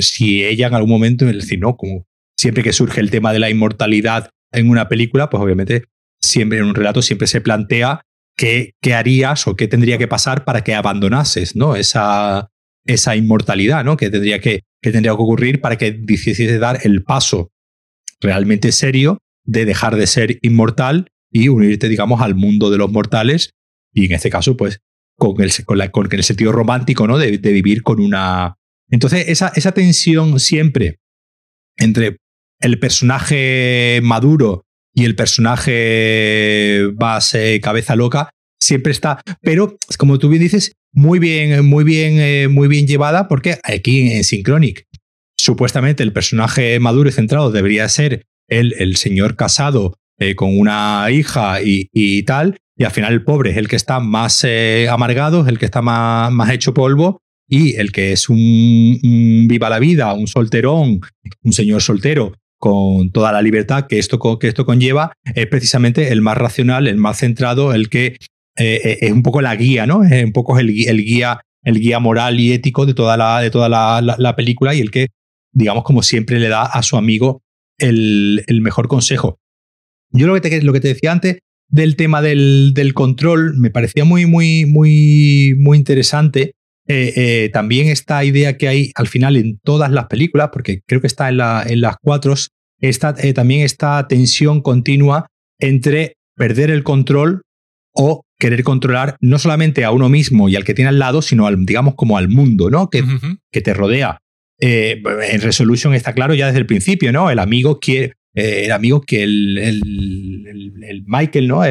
si ella en algún momento, es decir, ¿no? Como siempre que surge el tema de la inmortalidad en una película, pues obviamente siempre en un relato siempre se plantea qué, qué harías o qué tendría que pasar para que abandonases ¿no? esa, esa inmortalidad, ¿no? que, tendría que, que tendría que ocurrir para que de dar el paso realmente serio de dejar de ser inmortal y unirte, digamos, al mundo de los mortales y en este caso, pues, con el, con la, con el sentido romántico, ¿no? De, de, vivir con una... Entonces, esa, esa tensión siempre entre el personaje maduro y el personaje más cabeza loca siempre está, pero como tú bien dices, muy bien, muy bien, eh, muy bien llevada, porque aquí en Synchronic, supuestamente el personaje maduro y centrado debería ser el, el señor casado eh, con una hija y, tal, y al final el pobre es el que está más eh, amargado, el que está más, más hecho polvo, y el que es un, viva la vida, un solterón, un señor soltero, con toda la libertad que esto, que esto conlleva, es precisamente el más racional, el más centrado, el que eh, eh, es un poco la guía, ¿no? Es un poco el, el, guía, el guía moral y ético de toda, la, de toda la, película y el que, digamos, como siempre le da a su amigo el, el mejor consejo. Yo lo que, te, lo que te decía antes del tema del, del control me parecía muy, muy, muy, muy interesante eh, eh, también esta idea que hay al final en todas las películas, porque creo que está en, la, en las cuatro, está, eh, también esta tensión continua entre perder el control o querer controlar no solamente a uno mismo y al que tiene al lado, sino al, digamos como al mundo, ¿no? Que, que te rodea. En Resolution está claro ya desde el principio, ¿no? El amigo quiere, el amigo que el, el, Michael, ¿no?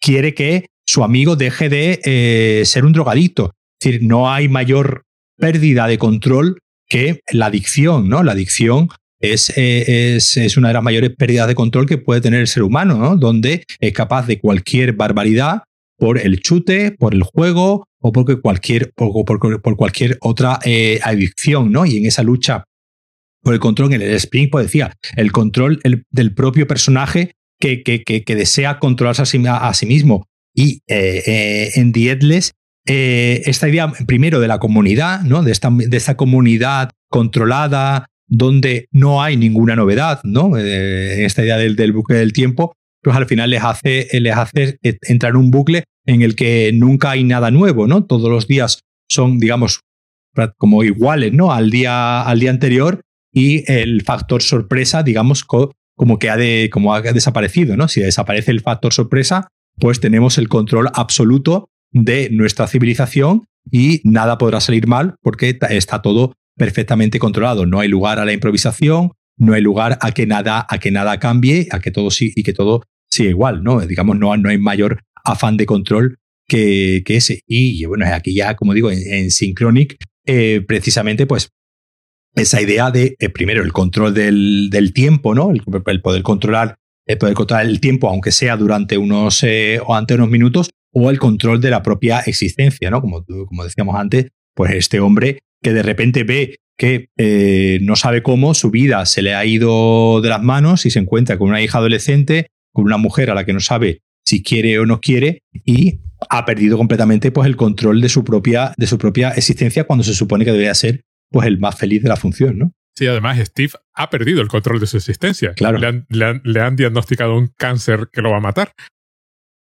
quiere que su amigo deje de ser un drogadicto decir, no hay mayor pérdida de control que la adicción, ¿no? La adicción es, eh, es, es, una de las mayores pérdidas de control que puede tener el ser humano, ¿no? Donde es capaz de cualquier barbaridad por el chute, por el juego o por cualquier, por, por, cualquier otra eh, adicción, ¿no? Y en esa lucha por el control, en el Spring, pues decía, el control del propio personaje que, que, que, desea controlarse a sí, mismo. Y eh, en The Headless eh, esta idea, primero, de la comunidad, ¿no? de, esta, de comunidad controlada, donde no hay ninguna novedad, ¿no? Eh, en esta idea del, del, bucle del tiempo, pues al final les hace, les hace entrar en un bucle en el que nunca hay nada nuevo, ¿no? Todos los días son, digamos, como iguales, ¿no? Al día, al día anterior y el factor sorpresa, digamos, como que ha, de, como ha desaparecido, ¿no? Si desaparece el factor sorpresa, pues tenemos el control absoluto de nuestra civilización y nada podrá salir mal porque está todo perfectamente controlado. No hay lugar a la improvisación, no hay lugar a que nada, a que nada cambie, a que todo sí y que todo siga igual, ¿no? Digamos, no, no hay mayor afán de control que, ese. Y bueno, aquí ya, como digo, en, Synchronic, eh, precisamente, pues esa idea de, eh, primero, el control del, del tiempo, ¿no? El, poder controlar, el poder controlar el tiempo, aunque sea durante unos eh, o ante unos minutos, o el control de la propia existencia, ¿no? Como, como decíamos antes, pues este hombre que de repente ve que no sabe cómo su vida se le ha ido de las manos y se encuentra con una hija adolescente, con una mujer a la que no sabe si quiere o no quiere y ha perdido completamente pues, el control de su, propia, de su propia existencia cuando se supone que debería ser pues, el más feliz de la función, ¿no? Sí, además Steve ha perdido el control de su existencia. Claro. Le han, diagnosticado un cáncer que lo va a matar.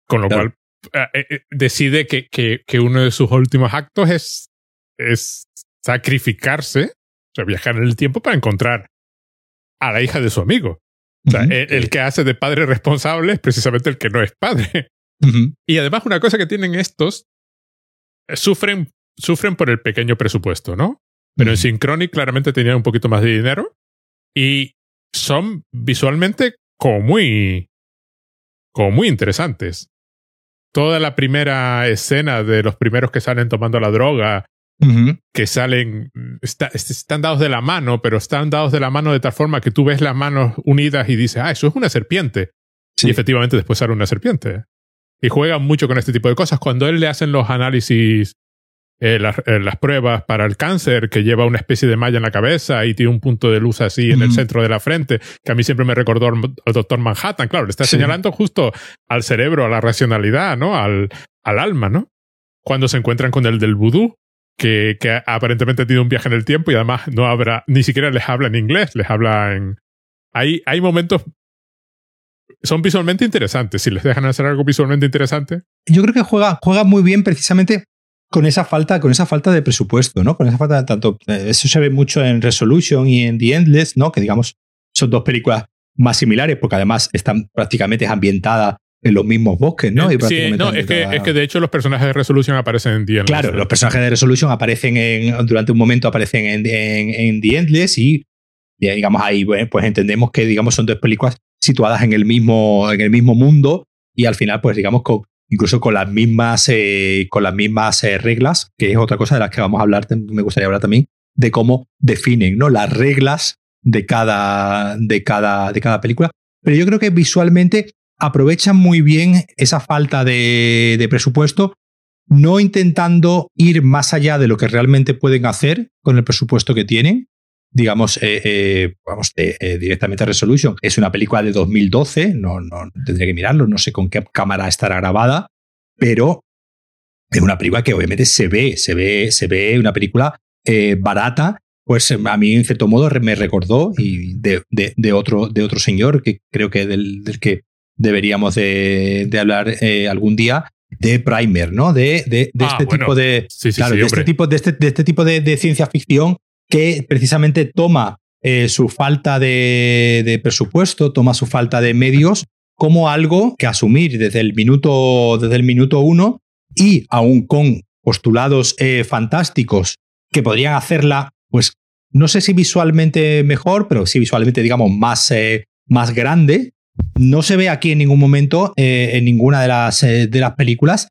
Con lo cual eh, eh, decide que, que, uno de sus últimos actos es, es sacrificarse, o sea, viajar en el tiempo para encontrar a la hija de su amigo. O sea, el, que hace de padre responsable es precisamente el que no es padre. Y además una cosa que tienen estos, sufren, sufren por el pequeño presupuesto, ¿no? Pero en Synchronic claramente tenían un poquito más de dinero y son visualmente como muy, como muy interesantes. Toda la primera escena de los primeros que salen tomando la droga que salen, están dados de la mano, pero están dados de la mano de tal forma que tú ves las manos unidas y dices, ah, eso es una serpiente. Y efectivamente después sale una serpiente. Y juegan mucho con este tipo de cosas. Cuando él le hacen los análisis, eh, las, eh, las, pruebas para el cáncer, que lleva una especie de malla en la cabeza y tiene un punto de luz así en el centro de la frente, que a mí siempre me recordó al doctor Manhattan. Claro, le está señalando justo al cerebro, a la racionalidad, ¿no? Al, al alma, ¿no? Cuando se encuentran con el del vudú, que, que, aparentemente tiene un viaje en el tiempo y además no habrá, ni siquiera les habla en inglés, les habla en... Hay, hay momentos... Son visualmente interesantes, si les dejan hacer algo visualmente interesante. Yo creo que juega, juega muy bien precisamente con esa falta, con esa falta de presupuesto, ¿no? Con esa falta de tanto. Eh, eso se ve mucho en Resolution y en The Endless, ¿no? Que digamos, son dos películas más similares, porque además están prácticamente ambientadas en los mismos bosques, ¿no? Eh, sí, no, es que, es que de hecho los personajes de Resolution aparecen en The Endless. Claro, los personajes de Resolution aparecen en, durante un momento aparecen en, en, The Endless y, digamos ahí pues entendemos que digamos son dos películas situadas en el mismo, en el mismo mundo y al final pues digamos con, incluso con las mismas, eh, con las mismas eh, reglas, que es otra cosa de las que vamos a hablar, me gustaría hablar también, de cómo definen ¿no? las reglas de cada, de, cada, de cada película. Pero yo creo que visualmente aprovechan muy bien esa falta de, presupuesto, no intentando ir más allá de lo que realmente pueden hacer con el presupuesto que tienen. Digamos, eh, eh, vamos, eh, directamente a Resolution. Es una película de 2012, no, no tendría que mirarlo, no sé con qué cámara estará grabada, pero es una película que obviamente se ve, se ve, se ve una película barata, pues a mí en cierto modo me recordó y de, otro, de otro señor que creo que del que deberíamos de, hablar eh, algún día de Primer, ¿no? De, de, este tipo de. claro, de, este tipo, de, este, de este tipo de, ciencia ficción que precisamente toma eh, su falta de, presupuesto, toma su falta de medios como algo que asumir desde el minuto, desde el minuto uno y aún con postulados eh, fantásticos que podrían hacerla, pues no sé si visualmente mejor, pero sí visualmente, digamos, más, más grande, no se ve aquí en ningún momento, eh, en ninguna de las, eh, de las películas,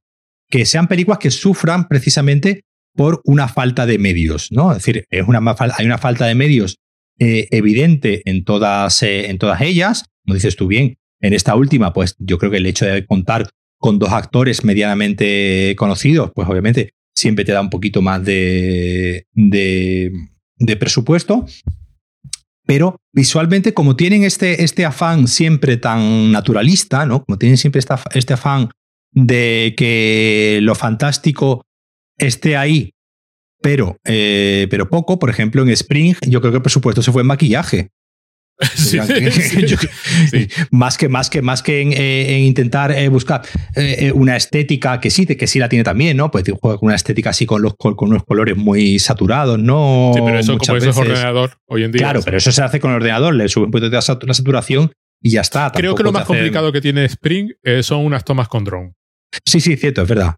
que sean películas que sufran precisamente por una falta de medios, ¿no? Es decir, es una, hay una falta de medios eh, evidente en todas, en todas ellas. Como dices tú bien, en esta última, pues yo creo que el hecho de contar con dos actores medianamente conocidos, pues obviamente siempre te da un poquito más de, de presupuesto. Pero visualmente, como tienen este, este afán siempre tan naturalista, ¿no? Como tienen siempre este afán de que lo fantástico esté ahí, pero, eh, pero poco. Por ejemplo, en Spring, yo creo que el presupuesto se fue en maquillaje. Sí, Yo- sí. más que más que más que en, eh, en intentar eh, buscar eh, una estética que sí que sí la tiene también no pues juega con una estética así con los con, unos colores muy saturados no Sí, pero eso Muchas como eso es ordenador hoy en día. claro pero eso se hace con el ordenador le sube un poquito de la saturación y ya está Creo que lo más complicado que tiene Spring son unas tomas con drone. sí sí cierto es verdad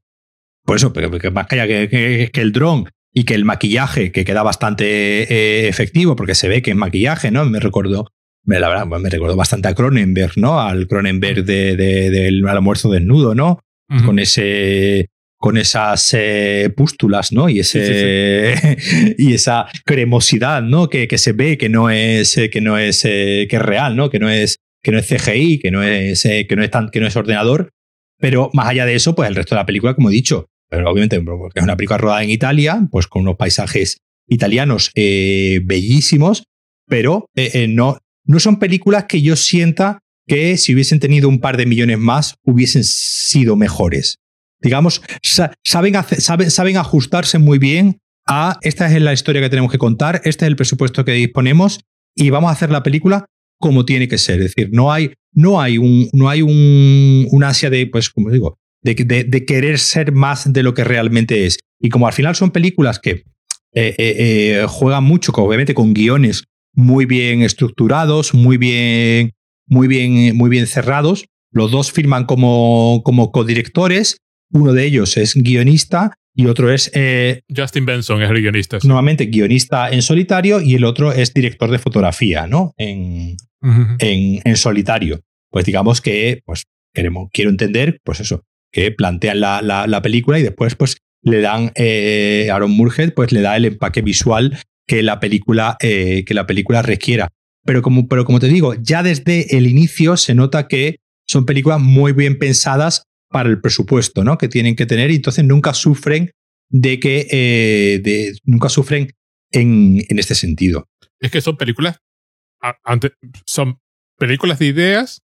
por eso pero que más que, haya que, que- que el dron y que el maquillaje que queda bastante eh, efectivo porque se ve que es maquillaje no me recuerdo me, la verdad, me recuerdo bastante a Cronenberg, ¿no? Al Cronenberg de, de- del almuerzo desnudo, ¿no? Con ese con esas eh, pústulas, ¿no? Y ese y esa cremosidad, ¿no? Que, que se ve que no es eh, que no es eh, que es real, ¿no? Que no es que no es CGI, que no es que no es tan que no es ordenador, pero más allá de eso, pues el resto de la película, como he dicho, obviamente porque es una película rodada en Italia, pues con unos paisajes italianos eh, bellísimos, pero eh, eh, no no son películas que yo sienta que si hubiesen tenido un par de millones más hubiesen sido mejores. Digamos, sa- saben, saben, saben ajustarse muy bien a esta es la historia que tenemos que contar, este es el presupuesto que disponemos y vamos a hacer la película como tiene que ser. Es decir, no hay, no hay, un, no hay un, un ansia de, pues, como digo, de, de- de querer ser más de lo que realmente es. Y como al final son películas que eh, eh, eh, juegan mucho, obviamente, con guiones muy bien estructurados, muy bien, muy bien, muy bien cerrados. Los dos firman como, como codirectores. Uno de ellos es guionista y otro es eh, Justin Benson es el guionista. sí. nuevamente guionista en solitario y el otro es director de fotografía, ¿no? En, en, en solitario. Pues digamos que, pues, queremos, quiero entender, pues eso, que plantean la, la- la película y después, pues, le dan, eh, Aaron Murhead, pues le da el empaque visual que la película, eh, que la película requiera. Pero como, pero como te digo, ya desde el inicio se nota que son películas muy bien pensadas para el presupuesto, ¿no? Que tienen que tener y entonces nunca sufren de que, eh, nunca sufren en, en este sentido. Es que son películas. a- ante- son películas de ideas.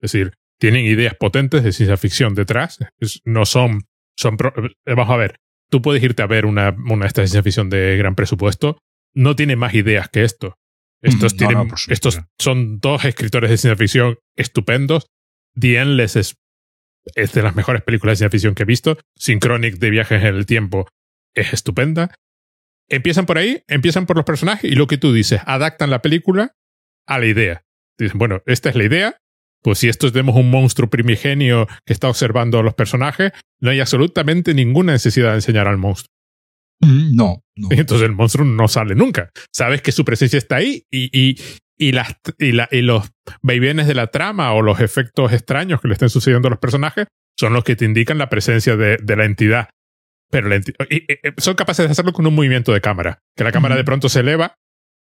Es decir, tienen ideas potentes de ciencia ficción detrás. Es- no son. son pro- eh, vamos a ver. Tú puedes irte a ver una, una esta ciencia ficción de gran presupuesto. No tiene más ideas que esto. Estos, No, tienen, no, estos son dos escritores de ciencia ficción estupendos. The Endless es, es de las mejores películas de ciencia ficción que he visto. Synchronic de viajes en el tiempo es estupenda. Empiezan por ahí, empiezan por los personajes y lo que tú dices, adaptan la película a la idea. Dicen, bueno, esta es la idea. Pues si esto tenemos un monstruo primigenio que está observando a los personajes, no hay absolutamente ninguna necesidad de enseñar al monstruo. No, no. Y entonces el monstruo no sale nunca. Sabes que su presencia está ahí y, y, y, las, y, la- y los vaivenes de la trama o los efectos extraños que le estén sucediendo a los personajes son los que te indican la presencia de, de la entidad. Pero la enti- y- y- y son capaces de hacerlo con un movimiento de cámara. Que la cámara de pronto se eleva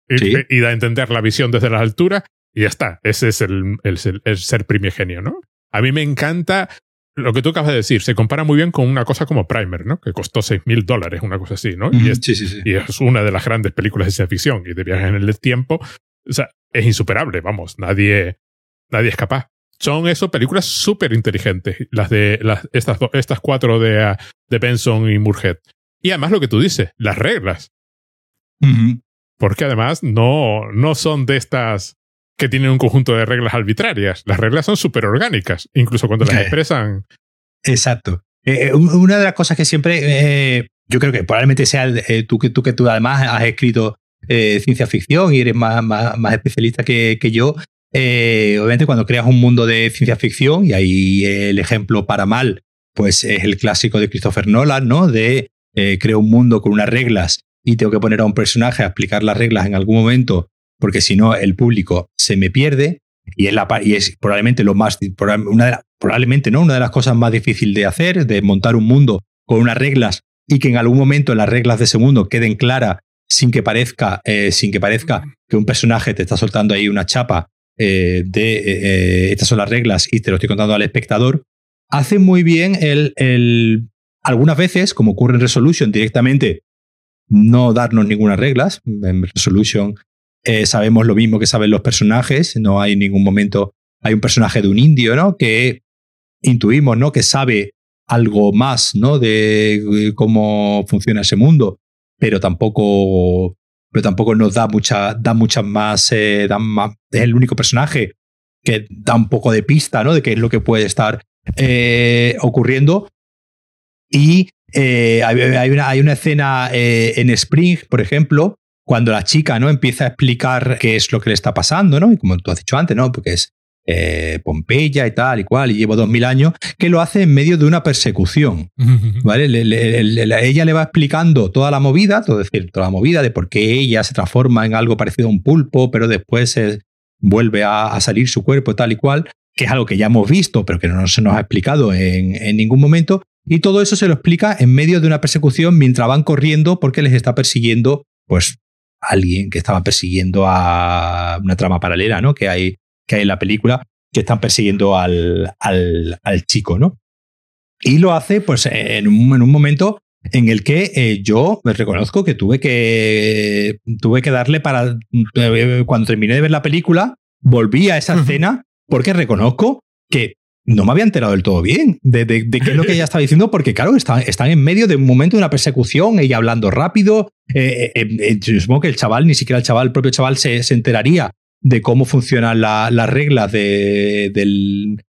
y, Sí. y da a entender la visión desde las alturas y ya está. Ese es el, el, ser- el ser primigenio, ¿no? A mí me encanta lo que tú acabas de decir. Se compara muy bien con una cosa como Primer, ¿no? Que costó 6 mil dólares, una cosa así, ¿no? Y es sí, sí, sí. y es una de las grandes películas de ciencia ficción y de viajes en el tiempo. O sea, es insuperable, vamos, nadie, nadie es capaz. Son eso películas súper inteligentes, las de las, estas, estas cuatro de, ah, de Benson y Murhead. Y además lo que tú dices, las reglas, porque además no, no son de estas que tienen un conjunto de reglas arbitrarias. Las reglas son súper orgánicas, incluso cuando las expresan. Exacto. Eh, eh, un- una de las cosas que siempre, eh, yo creo que probablemente sea el- eh, tú, que, tú que tú además has escrito ciencia ficción y eres más, más, más especialista que, que yo, obviamente cuando creas un mundo de ciencia ficción, y ahí el ejemplo para mal, pues es el clásico de Christopher Nolan, ¿no? De creo un mundo con unas reglas y tengo que poner a un personaje a explicar las reglas en algún momento, porque si no el público se me pierde. Y es, la, y es probablemente lo más, una de la- probablemente no, una de las cosas más difíciles de hacer, de montar un mundo con unas reglas y que en algún momento las reglas de ese mundo queden claras sin que parezca, eh, sin que parezca que un personaje te está soltando ahí una chapa eh, de eh, estas son las reglas y te lo estoy contando al espectador, hace muy bien el, el algunas veces, como ocurre en Resolution, directamente no darnos ninguna reglas. En Resolution eh, sabemos lo mismo que saben los personajes, no hay ningún momento, hay un personaje de un indio, ¿no? Que intuimos, ¿no? Que sabe algo más, ¿no? De eh, cómo funciona ese mundo. pero tampoco, pero tampoco nos da mucha, da muchas más, eh, más, es el único personaje que da un poco de pista, ¿no? De qué es lo que puede estar ocurriendo. Y hay, una, hay, una, escena en Spring, por ejemplo, cuando la chica ¿no? empieza a explicar qué es lo que le está pasando, ¿no? Y como tú has dicho antes, ¿no? Porque es eh, Pompeya y tal y cual, y llevo dos mil años, que lo hace en medio de una persecución. ¿vale? ella le va explicando toda la movida, todo, decir, toda la movida de por qué ella se transforma en algo parecido a un pulpo, pero después vuelve a, salir su cuerpo tal y cual, que es algo que ya hemos visto, pero que no se nos ha explicado en, en ningún momento. Y todo eso se lo explica en medio de una persecución mientras van corriendo porque les está persiguiendo, pues, alguien que estaba persiguiendo a una trama paralela, ¿no? Que hay que hay en la película, que están persiguiendo al, al, al chico, ¿no? Y lo hace, pues, en un, en un momento en el que eh, yo me reconozco que tuve que tuve que darle para eh, cuando terminé de ver la película volví a esa escena porque reconozco que no me había enterado del todo bien de, de, qué es lo que ella estaba diciendo, porque claro, están, están en medio de un momento de una persecución, ella hablando rápido. Eh, yo supongo que el chaval, ni siquiera el chaval, el propio chaval, se, se enteraría de cómo funcionan las reglas de,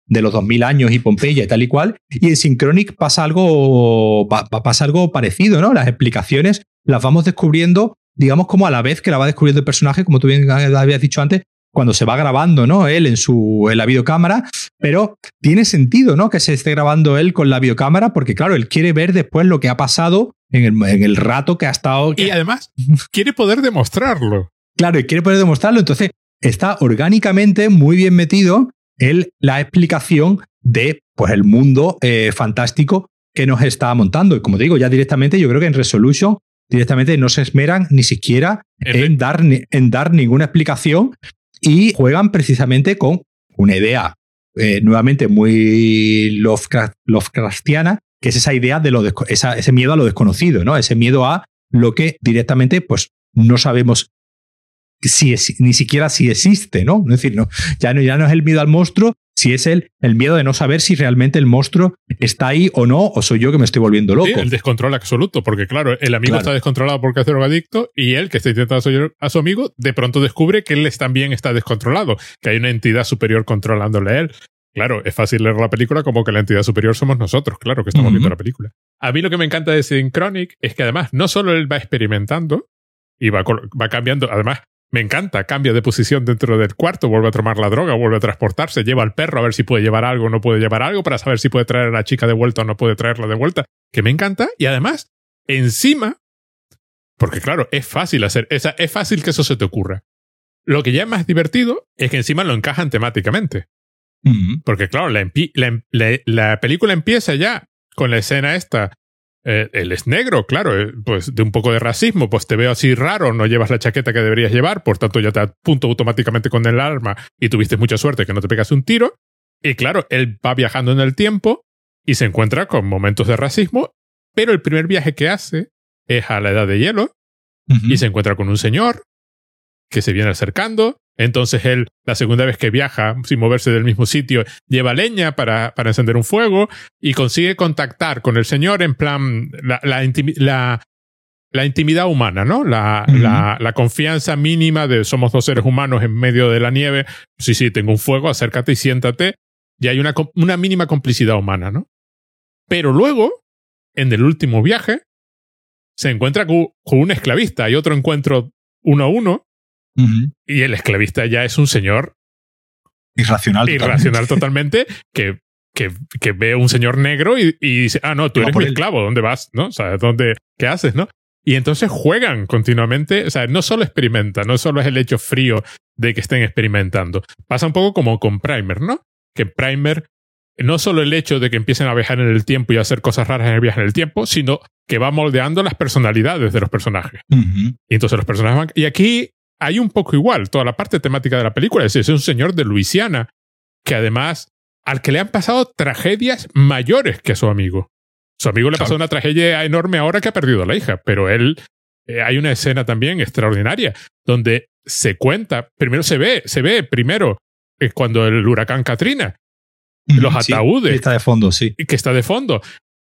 los 2000 años y Pompeya y tal y cual. Y en Synchronic pasa algo, pasa algo parecido, ¿no? Las explicaciones las vamos descubriendo, digamos, como a la vez que la va descubriendo el personaje, como tú bien habías dicho antes, cuando se va grabando, ¿no? Él en su en la videocámara, pero tiene sentido, ¿no? Que se esté grabando él con la videocámara, porque claro, él quiere ver después lo que ha pasado en el, en el rato que ha estado. Y además quiere poder demostrarlo. Claro, y quiere poder demostrarlo. Entonces, está orgánicamente muy bien metido en la explicación de pues, el mundo eh, fantástico que nos está montando. Y como digo, ya directamente yo creo que en Resolution directamente no se esmeran ni siquiera en dar, en dar ninguna explicación y juegan precisamente con una idea eh, nuevamente muy Lovecraftiana, que es esa idea de lo ese miedo a lo desconocido, ¿no? Ese miedo a lo que directamente pues no sabemos si ni siquiera si existe, ¿no? Es decir, no, ya, no, ya no es el miedo al monstruo, si es el, el miedo de no saber si realmente el monstruo está ahí o no, o soy yo que me estoy volviendo loco. el descontrol absoluto, porque claro, el amigo está descontrolado porque es drogadicto y él, que está intentando a su amigo, de pronto descubre que él también está descontrolado, que hay una entidad superior controlándole a él. Claro, es fácil leer la película como que la entidad superior somos nosotros, claro que estamos viendo la película. A mí lo que me encanta de Synchronic es que además no solo él va experimentando y va, va cambiando, además me encanta, cambia de posición dentro del cuarto, vuelve a tomar la droga, vuelve a transportarse, lleva al perro a ver si puede llevar algo o no puede llevar algo para saber si puede traer a la chica de vuelta o no puede traerla de vuelta, que me encanta. Y además, encima, porque claro, es fácil hacer, es, es fácil que eso se te ocurra. Lo que ya es más divertido es que encima lo encajan temáticamente. Porque claro, la, la película empieza ya con la escena esta eh, él es negro, claro, eh, pues de un poco de racismo, pues te veo así raro, no llevas la chaqueta que deberías llevar, por tanto ya te apunto automáticamente con el arma y tuviste mucha suerte que no te pegas un tiro. Y claro, él va viajando en el tiempo y se encuentra con momentos de racismo, pero el primer viaje que hace es a la edad de hielo y se encuentra con un señor que se viene acercando entonces él, la segunda vez que viaja, sin moverse del mismo sitio, lleva leña para, para encender un fuego y consigue contactar con el Señor en plan la, la, la, intimidad humana, ¿no? La, la, la, confianza mínima de somos dos seres humanos en medio de la nieve. Sí, sí, tengo un fuego, acércate y siéntate. Y hay una, una mínima complicidad humana, ¿no? Pero luego, en el último viaje, se encuentra con, con un esclavista. Hay otro encuentro uno a uno y el esclavista ya es un señor irracional. Irracional totalmente, que, que, que, ve a un señor negro y, dice, ah, no, tú eres mi esclavo, ¿dónde vas? ¿No? O sea, ¿dónde, ¿qué haces? ¿No? Y entonces juegan continuamente, o sea, no solo experimentan, no solo es el hecho frío de que estén experimentando. Pasa un poco como con Primer, ¿no? Que Primer, no solo el hecho de que empiecen a viajar en el tiempo y a hacer cosas raras en el viaje en el tiempo, sino que va moldeando las personalidades de los personajes. Y entonces los personajes van... Y aquí hay un poco igual, toda la parte temática de la película. Es, es un señor de Luisiana que además al que le han pasado tragedias mayores que a su amigo. Su amigo le pasó una tragedia enorme ahora que ha perdido a la hija, pero él eh, hay una escena también extraordinaria donde se cuenta, primero se ve, se ve primero eh, cuando el huracán Katrina, los ataúdes. Que está de fondo, sí. Que está de fondo.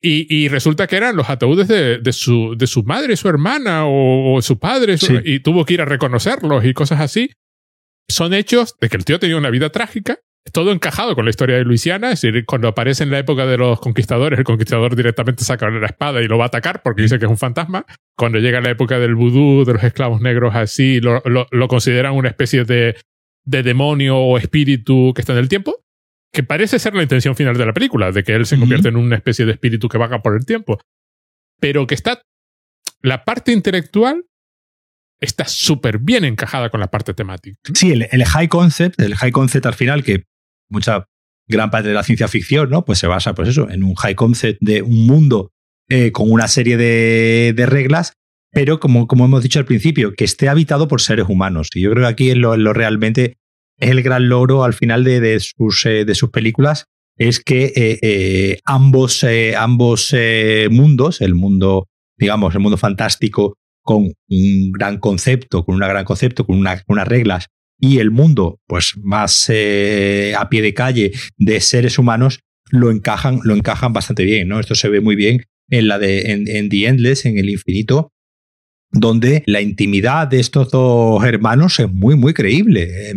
Y, resulta que eran los ataúdes de, su, de su madre, su hermana o, su padre, y tuvo que ir a reconocerlos y cosas así. Son hechos de que el tío tenía una vida trágica, todo encajado con la historia de Luisiana. Es decir, cuando aparece en la época de los conquistadores, el conquistador directamente saca la espada y lo va a atacar porque dice que es un fantasma. Cuando llega la época del vudú, de los esclavos negros así, lo, lo consideran una especie de, de demonio o espíritu que está en el tiempo que parece ser la intención final de la película, de que él se convierte en una especie de espíritu que vaga por el tiempo. Pero que está. La parte intelectual está súper bien encajada con la parte temática. Sí, el, high concept, el high concept al final, que mucha gran parte de la ciencia ficción, ¿no? Pues se basa, pues eso, en un high concept de un mundo eh, con una serie de, reglas, pero como, como hemos dicho al principio, que esté habitado por seres humanos. Y yo creo que aquí es lo, lo realmente el gran logro al final de, sus, eh, de sus películas, es que eh, eh, ambos, ambos mundos, el mundo, digamos, el mundo fantástico con un gran concepto, con un gran concepto, con unas reglas, y el mundo, pues más a pie de calle de seres humanos, lo encajan, lo encajan bastante bien, ¿no? Esto se ve muy bien en la de en The Endless, en el infinito, donde la intimidad de estos dos hermanos es muy, muy creíble.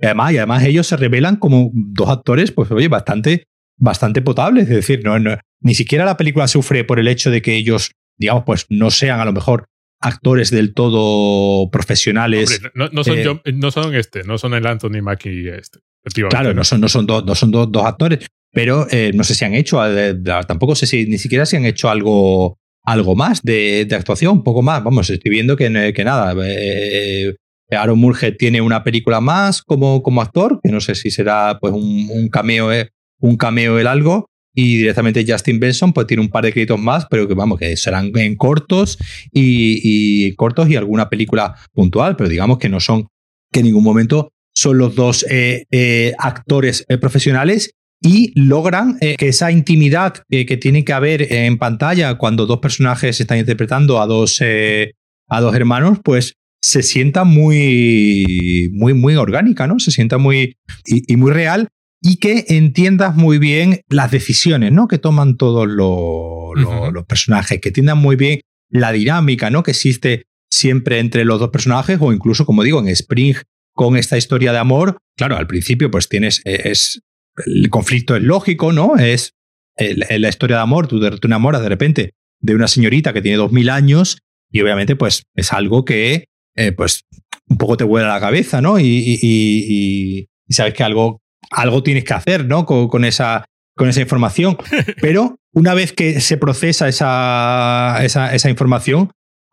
además, y además ellos se revelan como dos actores, pues oye, bastante, bastante potables. Es decir, no, ni siquiera la película sufre por el hecho de que ellos, digamos, pues no sean a lo mejor actores del todo profesionales. no, son eh, no, son este, no son el Anthony Mackie este. Claro, no son, no son, dos, no son dos, actores, pero eh, no sé si han hecho, eh, tampoco sé si ni siquiera si han hecho algo algo más de, actuación, un poco más. Vamos, estoy viendo que, que nada. Eh, Aaron Murget tiene una película más como, como actor, que no sé si será pues un, cameo, eh, un cameo el algo. Y directamente Justin Benson pues tiene un par de créditos más, pero que vamos, que serán en cortos y, cortos y alguna película puntual, pero digamos que no son, que en ningún momento son los dos eh, actores profesionales y logran eh, que esa intimidad que tiene que haber en pantalla cuando dos personajes están interpretando a dos, eh, a dos hermanos, pues se sienta muy, muy, muy orgánica, ¿no? Se sienta muy y, muy real y que entiendas muy bien las decisiones, ¿no? Que toman todos los, los personajes, que entiendan muy bien la dinámica, ¿no? Que existe siempre entre los dos personajes o incluso, como digo, en Spring con esta historia de amor, claro, al principio pues tienes, eh, es, el conflicto es lógico, ¿no? Es la historia de amor, tú te enamoras de repente de una señorita que tiene dos mil años y obviamente pues es algo que eh, pues un poco te vuela la cabeza, ¿no? Y, sabes que algo, algo tienes que hacer, ¿no? Con, esa, con esa información. Pero una vez que se procesa esa, esa, información,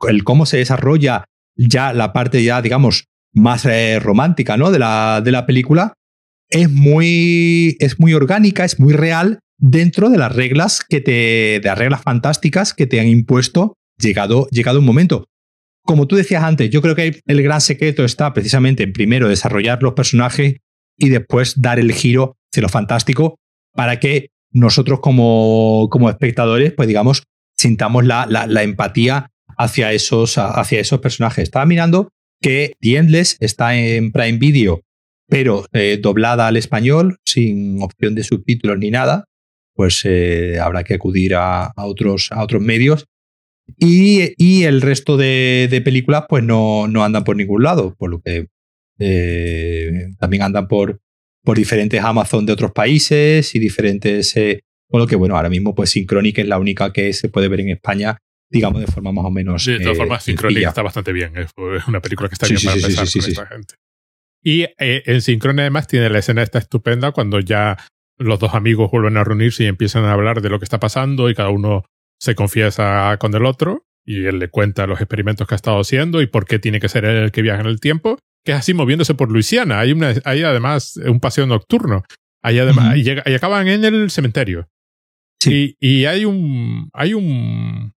el cómo se desarrolla ya la parte ya, digamos, más eh, romántica, ¿no? De la, de la película, es muy, es muy orgánica, es muy real dentro de las reglas que te, de las reglas fantásticas que te han impuesto llegado, llegado un momento. Como tú decías antes, yo creo que el gran secreto está precisamente en primero desarrollar los personajes y después dar el giro hacia lo fantástico para que nosotros como, como espectadores, pues digamos, sintamos la, la, empatía hacia esos, hacia esos personajes. Estaba mirando que The Endless está en Prime Video pero eh, doblada al español, sin opción de subtítulos ni nada, pues eh, habrá que acudir a, otros, a otros medios. Y, el resto de, películas, pues no, no, andan por ningún lado, por lo que eh, también andan por, por diferentes Amazon de otros países y diferentes. por lo que, bueno, ahora mismo, pues Synchronic es la única que se puede ver en España digamos, de forma más o menos. de todas formas, Synchronic está bastante bien. Es una película que está bien para empezar con esta gente. Y eh, en Sincron además tiene la escena esta estupenda cuando ya los dos amigos vuelven a reunirse y empiezan a hablar de lo que está pasando y cada uno se confiesa con el otro y él le cuenta los experimentos que ha estado haciendo y por qué tiene que ser él el que viaja en el tiempo, que es así moviéndose por Luisiana. Hay, una, hay además un paseo nocturno. Hay además, y, llega, y, acaban en el cementerio. Sí. Y, y hay un, hay un,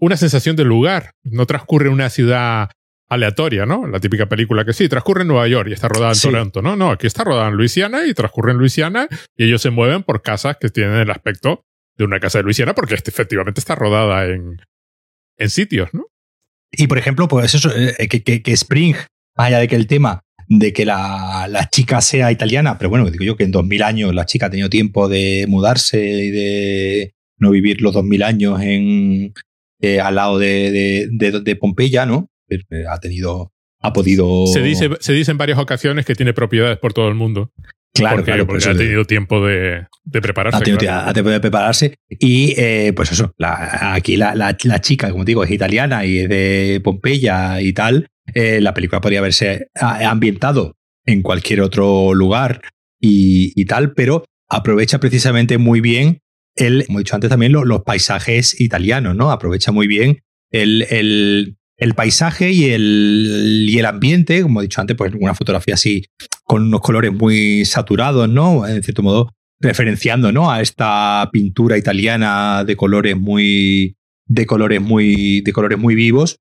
una sensación del lugar. No transcurre una ciudad aleatoria, ¿no? La típica película que sí, transcurre en Nueva York y está rodada en Toronto, ¿no? No, aquí está rodada en Luisiana y transcurre en Luisiana y ellos se mueven por casas que tienen el aspecto de una casa de Luisiana porque este efectivamente está rodada en, en sitios, ¿no? Y por ejemplo, pues eso, eh, que, que, Spring, más allá de que el tema de que la, la, chica sea italiana, pero bueno, digo yo que en 2000 años la chica ha tenido tiempo de mudarse y de, no vivir los 2000 años en, eh, al lado de, de, de, Pompeya, ¿no? Eh, ha tenido, ha podido... Se dice, se dice en varias ocasiones que tiene propiedades por todo el mundo. Claro, porque, claro, porque ha tenido tiempo de, de prepararse. Ha tenido claro. tiempo de prepararse. Y eh, pues eso, la, aquí la, la, la, chica, como digo, es italiana y es de Pompeya y tal. Eh, la película podría haberse ambientado en cualquier otro lugar y, y, tal, pero aprovecha precisamente muy bien el, como he dicho antes también, lo, los paisajes italianos, ¿no? Aprovecha muy bien el, el, el paisaje y el, y el ambiente, como he dicho antes, pues una fotografía así con unos colores muy saturados, ¿no? En cierto modo, referenciando, ¿no? A esta pintura italiana de colores muy, de colores muy, de colores muy vivos.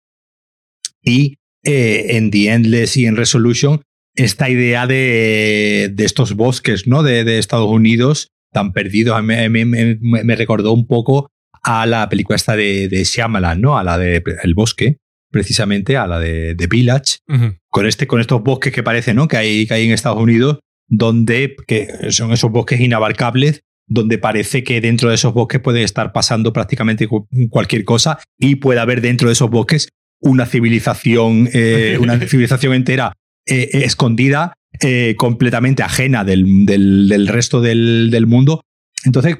Y eh, en The Endless y en Resolution, esta idea de, de estos bosques, ¿no? De, de, Estados Unidos tan perdidos, me, me, me, me, recordó un poco a la película esta de, de ¿no? A la de El Bosque, precisamente, a la de, de Village, uh -huh. con, este, con estos bosques que parece, ¿no? Que hay, que hay en Estados Unidos, donde que son esos bosques inabarcables, donde parece que dentro de esos bosques puede estar pasando prácticamente cualquier cosa y puede haber dentro de esos bosques una civilización, eh, una civilización entera eh, escondida, eh, completamente ajena del, del, del resto del, del, mundo. Entonces,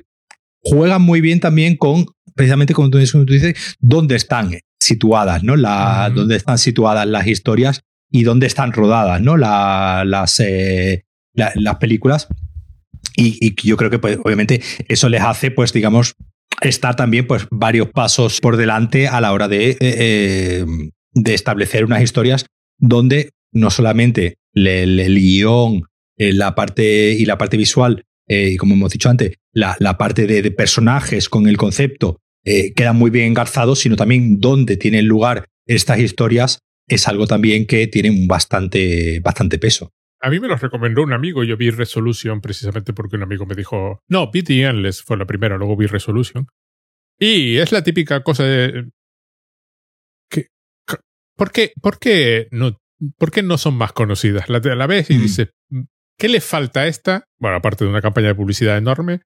juegan muy bien también con, precisamente como tú, como tú dices, dónde están situadas, ¿no? La, uh -huh. Dónde están situadas las historias y dónde están rodadas, ¿no? La, las, eh, la, las películas. Y, y, yo creo que, pues, obviamente, eso les hace, pues, digamos, estar también, pues, varios pasos por delante a la hora de, eh, de establecer unas historias donde no solamente el, el guion, eh, la parte y la parte visual, eh, y como hemos dicho antes, la, la parte de, de, personajes con el concepto eh, quedan muy bien engarzados, sino también dónde tienen lugar estas historias es algo también que tiene bastante, bastante peso. A mí me los recomendó un amigo, yo vi Resolution precisamente porque un amigo me dijo, no, The Endless fue la primera, luego vi Resolution. Y es la típica cosa de... que ¿Por qué, por qué no ¿por qué no son más conocidas? La, la ves y mm. dices, ¿qué le falta a esta? Bueno, aparte de una campaña de publicidad enorme,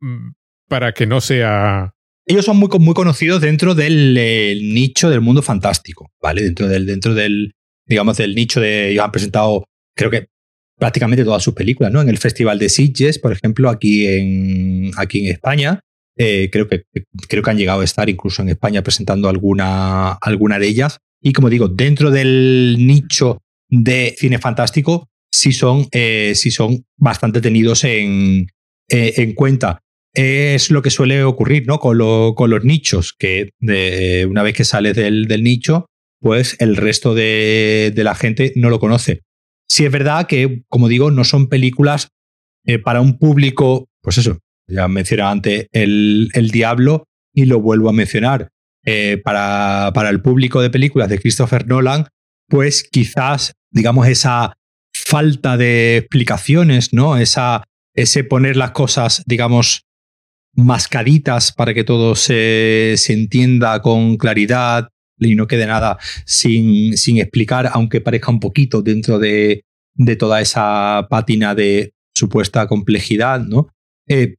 mm, para que no sea... Ellos son muy, muy conocidos dentro del eh, nicho del mundo fantástico, ¿vale? Dentro del, dentro del, digamos, del nicho de... Ellos han presentado, creo que prácticamente todas sus películas, ¿no? En el Festival de Sitges, por ejemplo, aquí en, aquí en España. Eh, creo, que, creo que han llegado a estar incluso en España presentando alguna, alguna de ellas. Y como digo, dentro del nicho de cine fantástico, sí son, eh, sí son bastante tenidos en, en, cuenta. Es lo que suele ocurrir ¿no? con, lo, con los nichos, que una vez que sales del, del, nicho, pues el resto de, de, la gente no lo conoce. Sí es verdad que, como digo, no son películas eh, para un público, pues eso, ya mencionaba antes el, el Diablo y lo vuelvo a mencionar eh, para, para, el público de películas de Christopher Nolan, pues quizás, digamos, esa falta de explicaciones, ¿no? Esa, ese poner las cosas, digamos, mascaditas para que todo se, se entienda con claridad y no quede nada sin, sin explicar, aunque parezca un poquito dentro de, de toda esa pátina de supuesta complejidad, ¿no? Eh,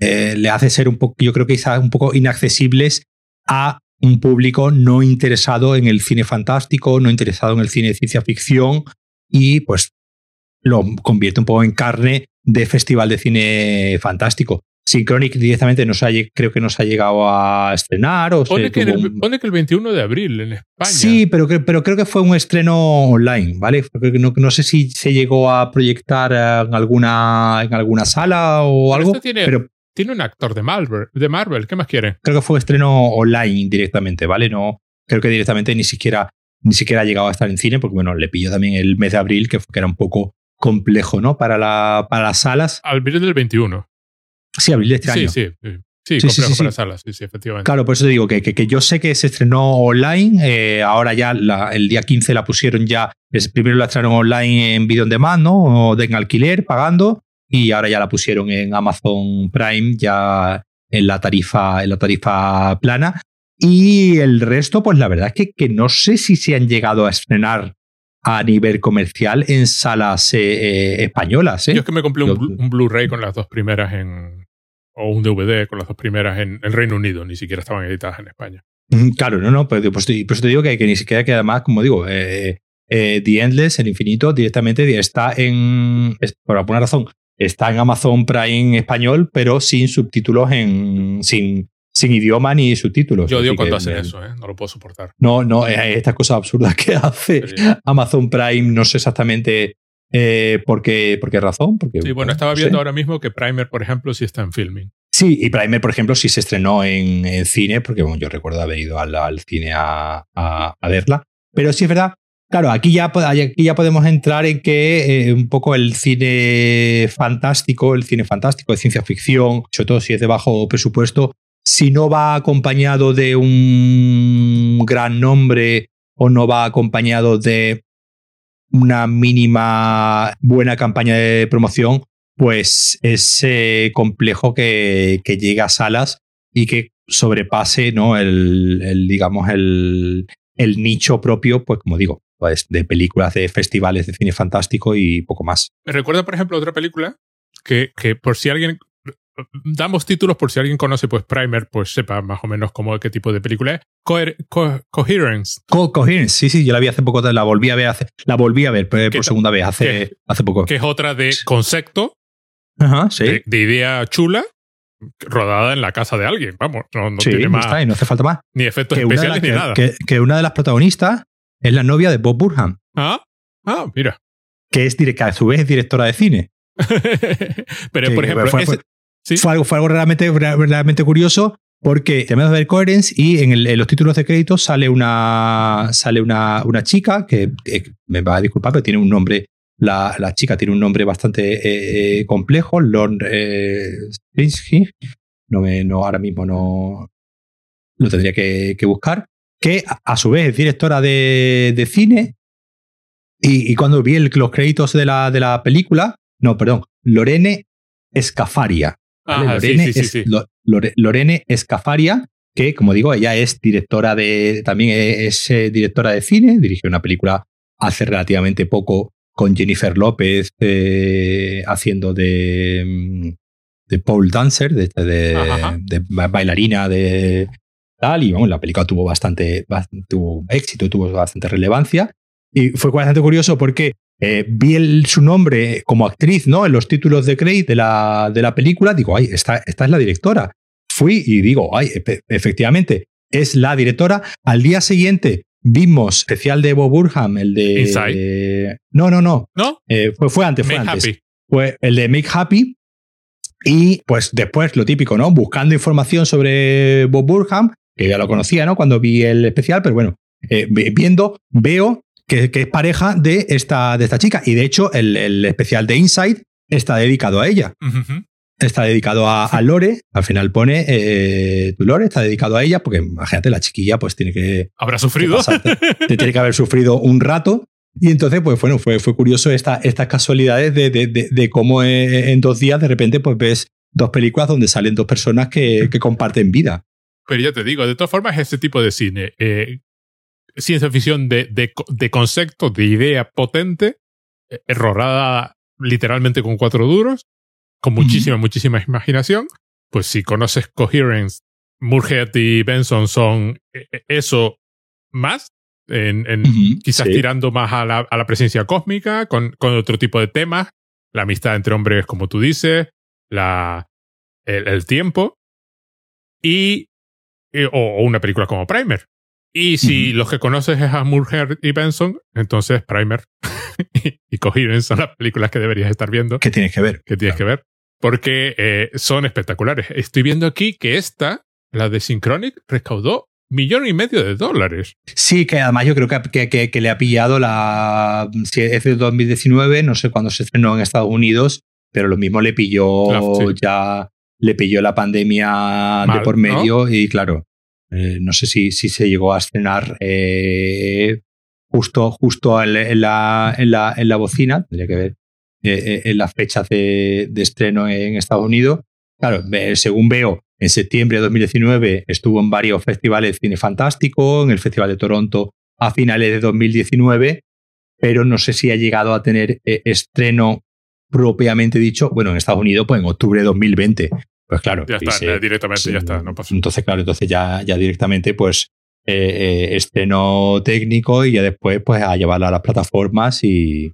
eh, le hace ser un poco, yo creo que quizás un poco inaccesibles a un público no interesado en el cine fantástico, no interesado en el cine de ciencia ficción y pues lo convierte un poco en carne de festival de cine fantástico. Synchronic directamente nos ha, creo que nos ha llegado a estrenar. O pone, que el, un... pone, que el, 21 de abril en España. Sí, pero, pero creo que fue un estreno online, ¿vale? No, no sé si se llegó a proyectar en alguna, en alguna sala o pero algo. Tiene, pero tiene un actor de Marvel, de Marvel, ¿qué más quiere? Creo que fue estreno online directamente, ¿vale? No, creo que directamente ni siquiera, ni siquiera ha llegado a estar en cine, porque bueno, le pilló también el mes de abril, que, que era un poco complejo, ¿no? Para, la, para las salas. Abril del 21. Sí, abril de este sí, año. Sí, sí. Sí, sí, sí, sí, para salas, sí, sí, efectivamente. Claro, por eso te digo que, que, que yo sé que se estrenó online, eh, ahora ya la, el día 15 la pusieron ya, es, primero la estrenaron online en video on demand, ¿no? O de en alquiler, pagando, y ahora ya la pusieron en Amazon Prime ya en la tarifa, en la tarifa plana. Y el resto, pues la verdad es que, que no sé si se han llegado a estrenar a nivel comercial en salas eh, eh, españolas. ¿eh? Yo es que me compré un, un Blu-ray con las dos primeras en, o un DVD con las dos primeras en el Reino Unido, ni siquiera estaban editadas en España. Mm, claro, no, no, pues, pues, pues te digo que, que, ni siquiera que además, como digo, eh, eh, The Endless, el infinito, directamente está en, por alguna razón, está en Amazon Prime español, pero sin subtítulos, en, sin, sin idioma ni subtítulos. Yo odio cuando hacen eso, ¿eh? no lo puedo soportar. No, no, estas cosas absurdas que hace Amazon Prime, no sé exactamente eh, ¿por, qué, razón? Porque, sí, bueno, estaba viendo ahora mismo que Primer, por ejemplo, sí está en filming. Sí, y Primer, por ejemplo, sí se estrenó en, cine, porque bueno, yo recuerdo haber ido al, cine a, verla. Pero sí es verdad, claro, aquí ya, aquí ya podemos entrar en que eh, un poco el cine fantástico, el cine fantástico de ciencia ficción, sobre todo si es de bajo presupuesto, si no va acompañado de un gran nombre o no va acompañado de una mínima buena campaña de promoción, pues es eh, complejo que, llegue a salas y que sobrepase ¿no? el, digamos, el, el, nicho propio, pues como digo, pues de películas de festivales de cine fantástico y poco más. Me recuerda, por ejemplo, otra película que, que por si alguien damos títulos por si alguien conoce pues Primer, pues sepa más o menos cómo qué tipo de película es. Coherence. coherence, sí, sí, yo la vi hace poco, la volví a ver, hace, la volví a ver por, segunda vez hace, hace poco. Que es otra de concepto, Ajá, sí. de, idea chula, rodada en la casa de alguien, vamos, no, tiene más. Está, y no hace falta más. Ni efectos especiales ni nada. Que, una de las protagonistas es la novia de Bob Burham. Ah, ah, mira. Que es que a su vez es directora de cine. Pero, por ejemplo, fue, algo, fue algo realmente, realmente curioso porque tenemos que ver Coherence y en, los títulos de crédito sale una, sale una, una chica que, me va a disculpar, pero tiene un nombre, la, la chica tiene un nombre bastante eh, eh, complejo, Lorne eh, no, me, no ahora mismo no lo tendría que, buscar, que a, su vez es directora de, de cine. Y, y, cuando vi los créditos de la, de la película, no, perdón, Lorene Escafaria. Lorene, Escafaria, que como digo, ella es directora de, también es, eh, directora de cine, dirigió una película hace relativamente poco con Jennifer López eh, haciendo de, mm, de Paul Dancer, de, de, bailarina de tal, y bueno, la película tuvo bastante, tuvo éxito, tuvo bastante relevancia. Y fue bastante curioso porque eh, vi su nombre como actriz ¿no? en los títulos de crédito de la, de la película, digo, ay, esta, esta es la directora. Fui y digo, ay, efectivamente, es la directora. Al día siguiente vimos especial de Bob Burham, el de... no, no, no. ¿No? Eh, fue, fue antes, fue antes. Fue el de Make Happy. Y pues después lo típico, ¿no? Buscando información sobre Bob Burham, que ya lo conocía, ¿no? Cuando vi el especial, pero bueno, eh, viendo, veo que, es pareja de esta, de esta chica. Y de hecho, el, especial de Inside está dedicado a ella. Está dedicado a, Lore. Al final pone eh, tu Lore, está dedicado a ella, porque imagínate, la chiquilla pues tiene que. Habrá sufrido. te tiene que haber sufrido un rato. Y entonces, pues bueno, fue, fue curioso esta, estas casualidades de, de, cómo eh, en dos días de repente pues ves dos películas donde salen dos personas que, que comparten vida. Pero ya te digo, de todas formas, este tipo de cine, eh, ciencia ficción de, de, concepto, de idea potente, eh, errorada literalmente con cuatro duros, con muchísima, muchísima imaginación. Pues si conoces Coherence, Murhead y Benson son eh, eh, eso más, en, quizás tirando más a la, a la presencia cósmica, con, con, otro tipo de temas, la amistad entre hombres, como tú dices, la, el, tiempo, y, o, una película como Primer, y si los que conoces es a y Benson, entonces Primer y Coherence son las películas que deberías estar viendo. ¿Qué tienes que ver? ¿Qué tienes que ver? Porque eh, son espectaculares. Estoy viendo aquí que esta, la de Synchronic, recaudó millón y medio de dólares. Sí, que además yo creo que, que, que, le ha pillado la. Si es de 2019, no sé cuándo se estrenó en Estados Unidos, pero lo mismo le pilló ya. Le pilló la pandemia de por medio y claro, eh, no sé si, si, se llegó a estrenar eh, justo, justo en, la, en, la, en, la, bocina, tendría que ver eh, en las fechas de, estreno en Estados Unidos. Claro, según veo, en septiembre de 2019 estuvo en varios festivales de cine fantástico, en el Festival de Toronto a finales de 2019, pero no sé si ha llegado a tener estreno propiamente dicho, bueno, en Estados Unidos, pues en octubre de 2020. Pues claro. Ya está, directamente, ya está, no pasa. Entonces, claro, entonces ya, ya directamente, pues, eh, eh, estreno técnico y ya después, pues, a llevarla a las plataformas y,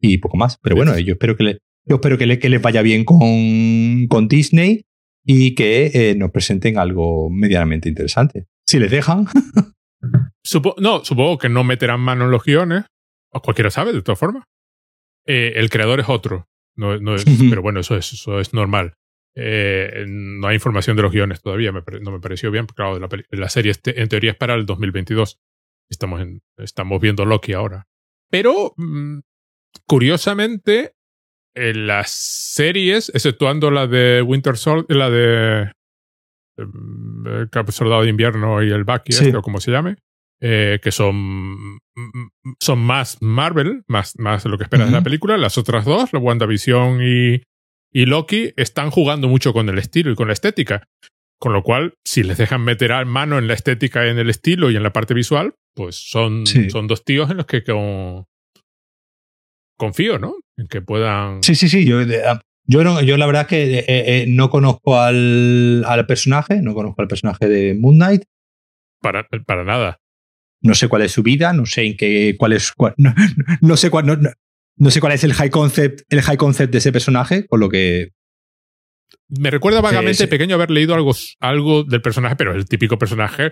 y poco más. Pero bueno, yo espero que, le, yo espero que, le, que les vaya bien con, con Disney y que eh, nos presenten algo medianamente interesante. Si les dejan. no, supongo que no meterán mano en los guiones. O cualquiera sabe, de todas formas. Eh, el creador es otro. No, no es, pero bueno, eso es, eso es normal. Eh, no hay información de los guiones todavía, no me pareció bien. Claro, la, la serie este, en teoría es para el 2022. Estamos, en, estamos viendo Loki ahora. Pero, mm, curiosamente, en las series, exceptuando la de Winter Soldier, la de mm, el Soldado de Invierno y el Bucky, este, o como se llame, eh, que son, son más Marvel, más, más lo que esperas de la película. Las otras dos, la WandaVision y, y Loki, están jugando mucho con el estilo y con la estética. Con lo cual, si les dejan meter a mano en la estética, en el estilo y en la parte visual, pues son, son dos tíos en los que confío, ¿no? En que puedan. Sí, sí, sí. Yo, ah, yo, no, yo la verdad es que eh, eh, no conozco al, al, personaje, no conozco al personaje de Moon Knight. Para, para nada no sé cuál es su vida, no sé en qué, cuál es, no, sé cuál, no, sé cuál es el high concept, el high concept de ese personaje, con lo que me recuerda vagamente pequeño haber leído algo, algo del personaje, pero es el típico personaje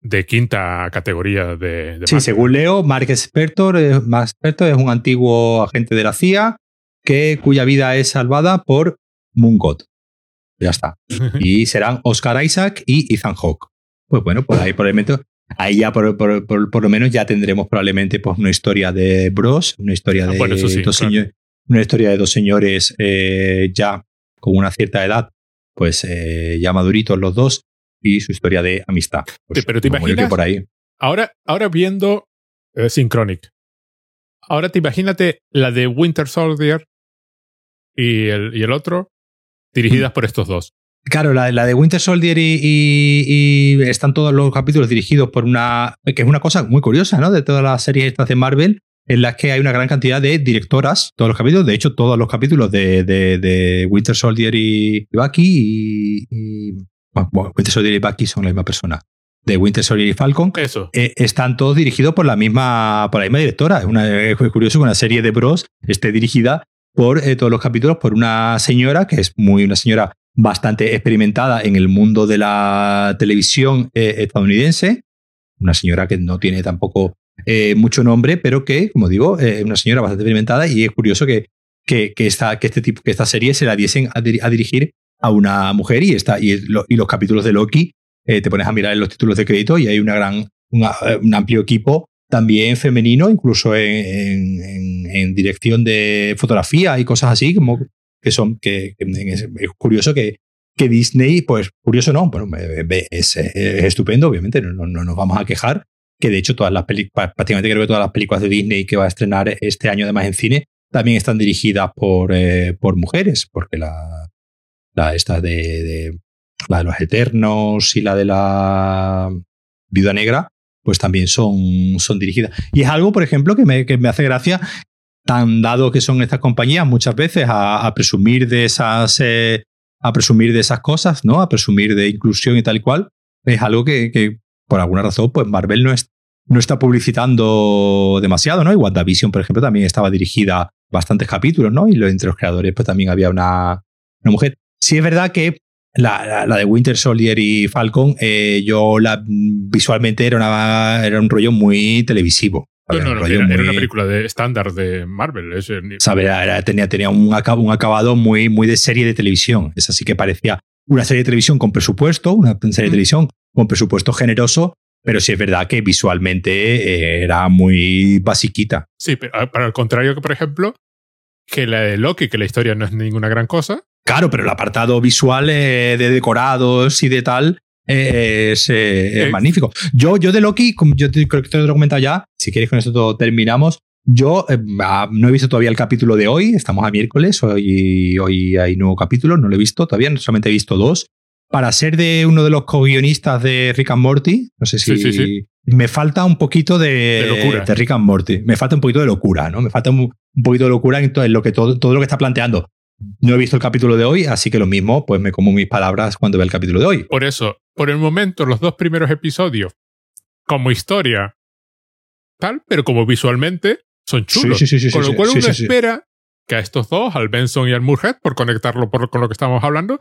de quinta categoría de. sí, según leo, Mark Spector, es un antiguo agente de la CIA que, cuya vida es salvada por Moongot. Ya está. y serán Oscar Isaac y Ethan Hawke. Pues bueno, pues ahí probablemente ahí ya por, por, lo menos ya tendremos probablemente pues, una historia de Bros, una historia ah, de, dos, señores, una historia de dos señores eh, ya con una cierta edad, pues eh, ya maduritos los dos, y su historia de amistad. Pues, pero te imaginas, por ahí. Ahora, ahora viendo eh, Synchronic, ahora te imagínate la de Winter Soldier y el, y el otro, dirigidas mm. por estos dos. Claro, la, de Winter Soldier y, están todos los capítulos dirigidos por una. que es una cosa muy curiosa, ¿no? De todas las series estas de Marvel, en las que hay una gran cantidad de directoras, todos los capítulos. De hecho, todos los capítulos de, Winter Soldier y Bucky y. bueno, Winter Soldier y Bucky son la misma persona. De Winter Soldier y Falcon. Eso. Eh, están todos dirigidos por la misma, por la misma directora. Es, una, es curioso que una serie de bros esté dirigida por eh, todos los capítulos por una señora que es muy una señora bastante experimentada en el mundo de la televisión eh, estadounidense, una señora que no tiene tampoco eh, mucho nombre, pero que, como digo, es una señora bastante experimentada y es curioso que, que, esta, que, este tipo, que esta serie se la diesen a, dirigir a una mujer y, está y, los capítulos de Loki, eh, te pones a mirar en los títulos de crédito y hay una gran, un amplio equipo también femenino, incluso en, en, en, dirección de fotografía y cosas así, como que son, que, es, curioso que, que Disney, pues curioso no, bueno, es, estupendo, obviamente, no, no, nos vamos a quejar, que de hecho todas las películas, prácticamente creo que todas las películas de Disney que va a estrenar este año además en cine, también están dirigidas por, eh, por mujeres, porque la, la esta de, la de los Eternos y la de la Viuda Negra, pues también son, son dirigidas. Y es algo, por ejemplo, que me, que me hace gracia tan dado que son estas compañías muchas veces a, presumir de esas eh, a presumir de esas cosas, ¿no? A presumir de inclusión y tal y cual, es algo que, por alguna razón, pues Marvel no, es, no está publicitando demasiado, ¿no? Y WandaVision, por ejemplo, también estaba dirigida bastantes capítulos, ¿no? Y entre los creadores, pues también había una, una mujer. Sí es verdad que la, la, de Winter Soldier y Falcon, eh, yo la visualmente era, una, era un rollo muy televisivo. No, no, era, una película de estándar de Marvel. tenía, tenía un, un, acabado muy, muy de serie de televisión. Es así que parecía una serie de televisión con presupuesto, una serie de televisión con presupuesto generoso, pero sí es verdad que visualmente eh, era muy basiquita. Sí, pero para el contrario que, por ejemplo, que la de Loki, que la historia no es ninguna gran cosa. Claro, pero el apartado visual eh, de decorados y de tal es, eh, magnífico. Yo, yo de Loki, como yo te, creo que te lo he comentado ya, si quieres con esto terminamos. Yo eh, ah, no he visto todavía el capítulo de hoy, estamos a miércoles, hoy, hoy hay nuevo capítulo, no lo he visto todavía, solamente he visto dos. Para ser de uno de los co-guionistas de Rick and Morty, no sé si me falta un poquito de, locura. de Rick and Morty, me falta un poquito de locura, ¿no? Me falta un, poquito de locura en todo, lo que, todo, todo lo que está planteando. No he visto el capítulo de hoy, así que lo mismo, pues me como mis palabras cuando vea el capítulo de hoy. Por eso, por el momento, los dos primeros episodios, como historia, tal, pero como visualmente, son chulos. Sí, sí, sí, sí, con lo cual uno espera que a estos dos, al Benson y al Murhead, por conectarlo por- con lo que estamos hablando,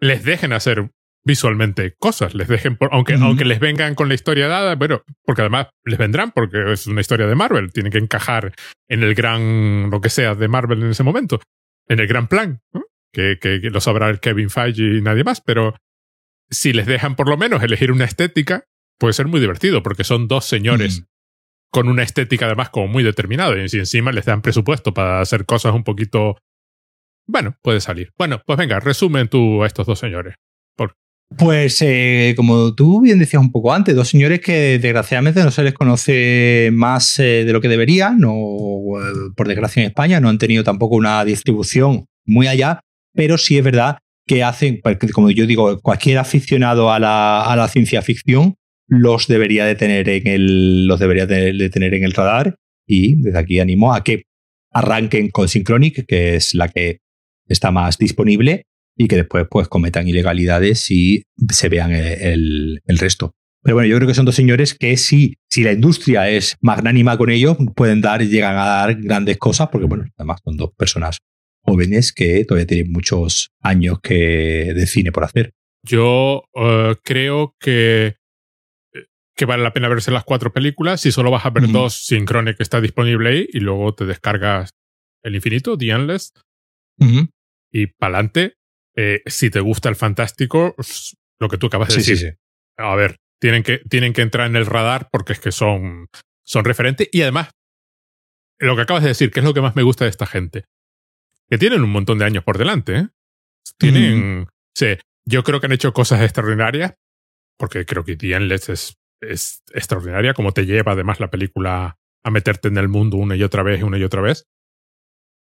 les dejen hacer visualmente cosas, les dejen, por- aunque, aunque les vengan con la historia dada, bueno, porque además les vendrán porque es una historia de Marvel, tienen que encajar en el gran, lo que sea de Marvel en ese momento, en el gran plan, ¿no? que, que, que lo sabrá el Kevin Feige y nadie más, pero si les dejan por lo menos elegir una estética, puede ser muy divertido, porque son dos señores Mm. con una estética además como muy determinada, y si encima les dan presupuesto para hacer cosas un poquito... Bueno, puede salir. Bueno, pues venga, resumen tú a estos dos señores. Pues eh, como tú bien decías un poco antes, dos señores que desgraciadamente no se les conoce más eh, de lo que debería, no, eh, por desgracia en España no han tenido tampoco una distribución muy allá, pero sí es verdad que hacen, pues, como yo digo, cualquier aficionado a la, a la ciencia ficción los debería de tener en el, los debería de, de tener en el radar y desde aquí animo a que arranquen con Synchronic, que es la que está más disponible y que después pues cometan ilegalidades y se vean el, el- el resto. Pero bueno, yo creo que son dos señores que si, si la industria es magnánima con ellos, pueden dar, llegan a dar grandes cosas, porque bueno, además son dos personas jóvenes que todavía tienen muchos años que, de cine por hacer. Yo eh, creo que, que vale la pena verse las cuatro películas. Si solo vas a ver Ujú. dos, Synchronic está disponible ahí y luego te descargas El Infinito, The Endless, y pa'lante. Eh, si te gusta el fantástico, lo que tú acabas de Sí, sí, decir. sí. A ver, tienen que, tienen que entrar en el radar porque es que son, son referentes. Y además, lo que acabas de decir, que es lo que más me gusta de esta gente, que tienen un montón de años por delante. ¿eh? Tienen. sí, yo creo que han hecho cosas extraordinarias, porque creo que The Endless es, es extraordinaria, como te lleva además la película a meterte en el mundo una y otra vez y una y otra vez.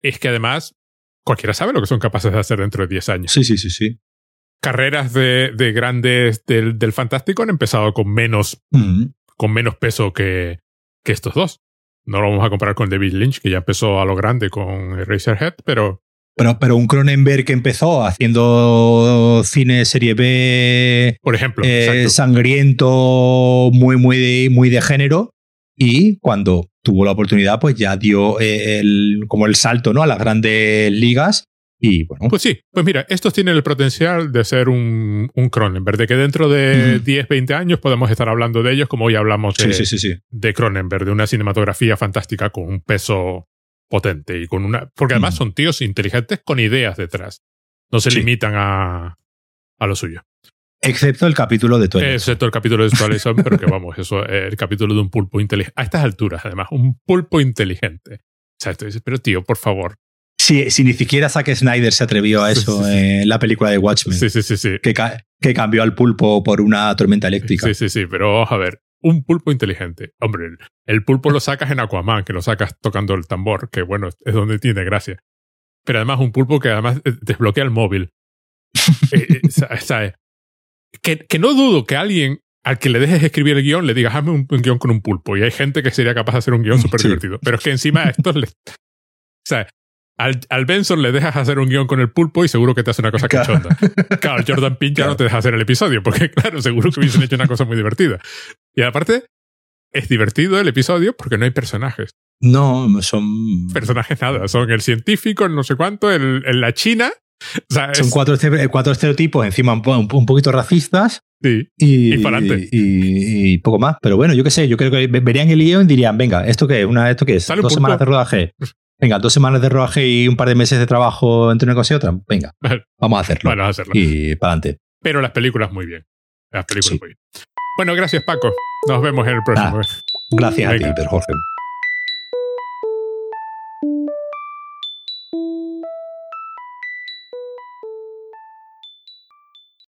Es que además, cualquiera sabe lo que son capaces de hacer dentro de 10 años Sí, sí, sí, sí. carreras de, de grandes del, del fantástico han empezado con menos, Ujú. con menos peso que, que estos dos. No lo vamos a comparar con David Lynch, que ya empezó a lo grande con Eraserhead, pero Pero, pero un Cronenberg que empezó haciendo cine serie B por ejemplo, eh, sangriento, muy, muy de, muy de género. Y cuando tuvo la oportunidad, pues ya dio eh, el, como el salto ¿no? a las grandes ligas. Y bueno, Pues sí, pues mira, estos tienen el potencial de ser un, un Cronenberg, de que dentro de Ujú. 10, 20 años podemos estar hablando de ellos como hoy hablamos de, sí, sí, sí, sí. de Cronenberg, de una cinematografía fantástica con un peso potente y con una. Porque además Mm. son tíos inteligentes con ideas detrás. No se limitan a, a lo suyo. Excepto el capítulo de Twilight. Excepto el capítulo de Twilight Zone, pero que vamos, eso es el capítulo de un pulpo inteligente. A estas alturas, además, un pulpo inteligente. O sea, tú dices, pero tío, por favor. Si, si ni siquiera Zack Snyder se atrevió a eso sí, sí. en la película de Watchmen, Sí, sí, sí, sí. que, ca- que cambió al pulpo por una tormenta eléctrica. Sí, sí, sí, pero vamos a ver. Un pulpo inteligente. Hombre, el, el pulpo lo sacas en Aquaman, que lo sacas tocando el tambor, que bueno, es donde tiene gracia. Pero además un pulpo que además eh, desbloquea el móvil. Eh, eh. Que, que no dudo que alguien al que le dejes escribir el guion le digas, hazme un, un guion con un pulpo. Y hay gente que sería capaz de hacer un guion súper Sí. divertido. Pero es que encima a estos le... O sea, al, al Benson le dejas hacer un guion con el pulpo y seguro que te hace una cosa Claro. cachonda. Claro, el Jordan Pink ya Claro. no te deja hacer el episodio, porque claro, seguro que hubiesen hecho una cosa muy divertida. Y aparte, es divertido el episodio porque no hay personajes. No, son, Personajes nada, son el científico, el no sé cuánto, el, el la China. O sea, son es- cuatro, este- cuatro estereotipos encima un, un poquito racistas sí. y, Y y- y poco más. Pero bueno, yo qué sé, yo creo que ve- verían el guion y dirían, venga, ¿esto qué es? Una, ¿Esto qué es? Dos semanas de rodaje. Venga, dos semanas de rodaje y un par de meses de trabajo entre una cosa y otra. Venga, vamos a hacerlo. Bueno, vamos a hacerlo. Y para adelante. Pero las películas muy bien. Las películas Sí. muy bien. Bueno, gracias Paco. Nos vemos en el próximo. Gracias Venga. a ti, Pedro Jorge.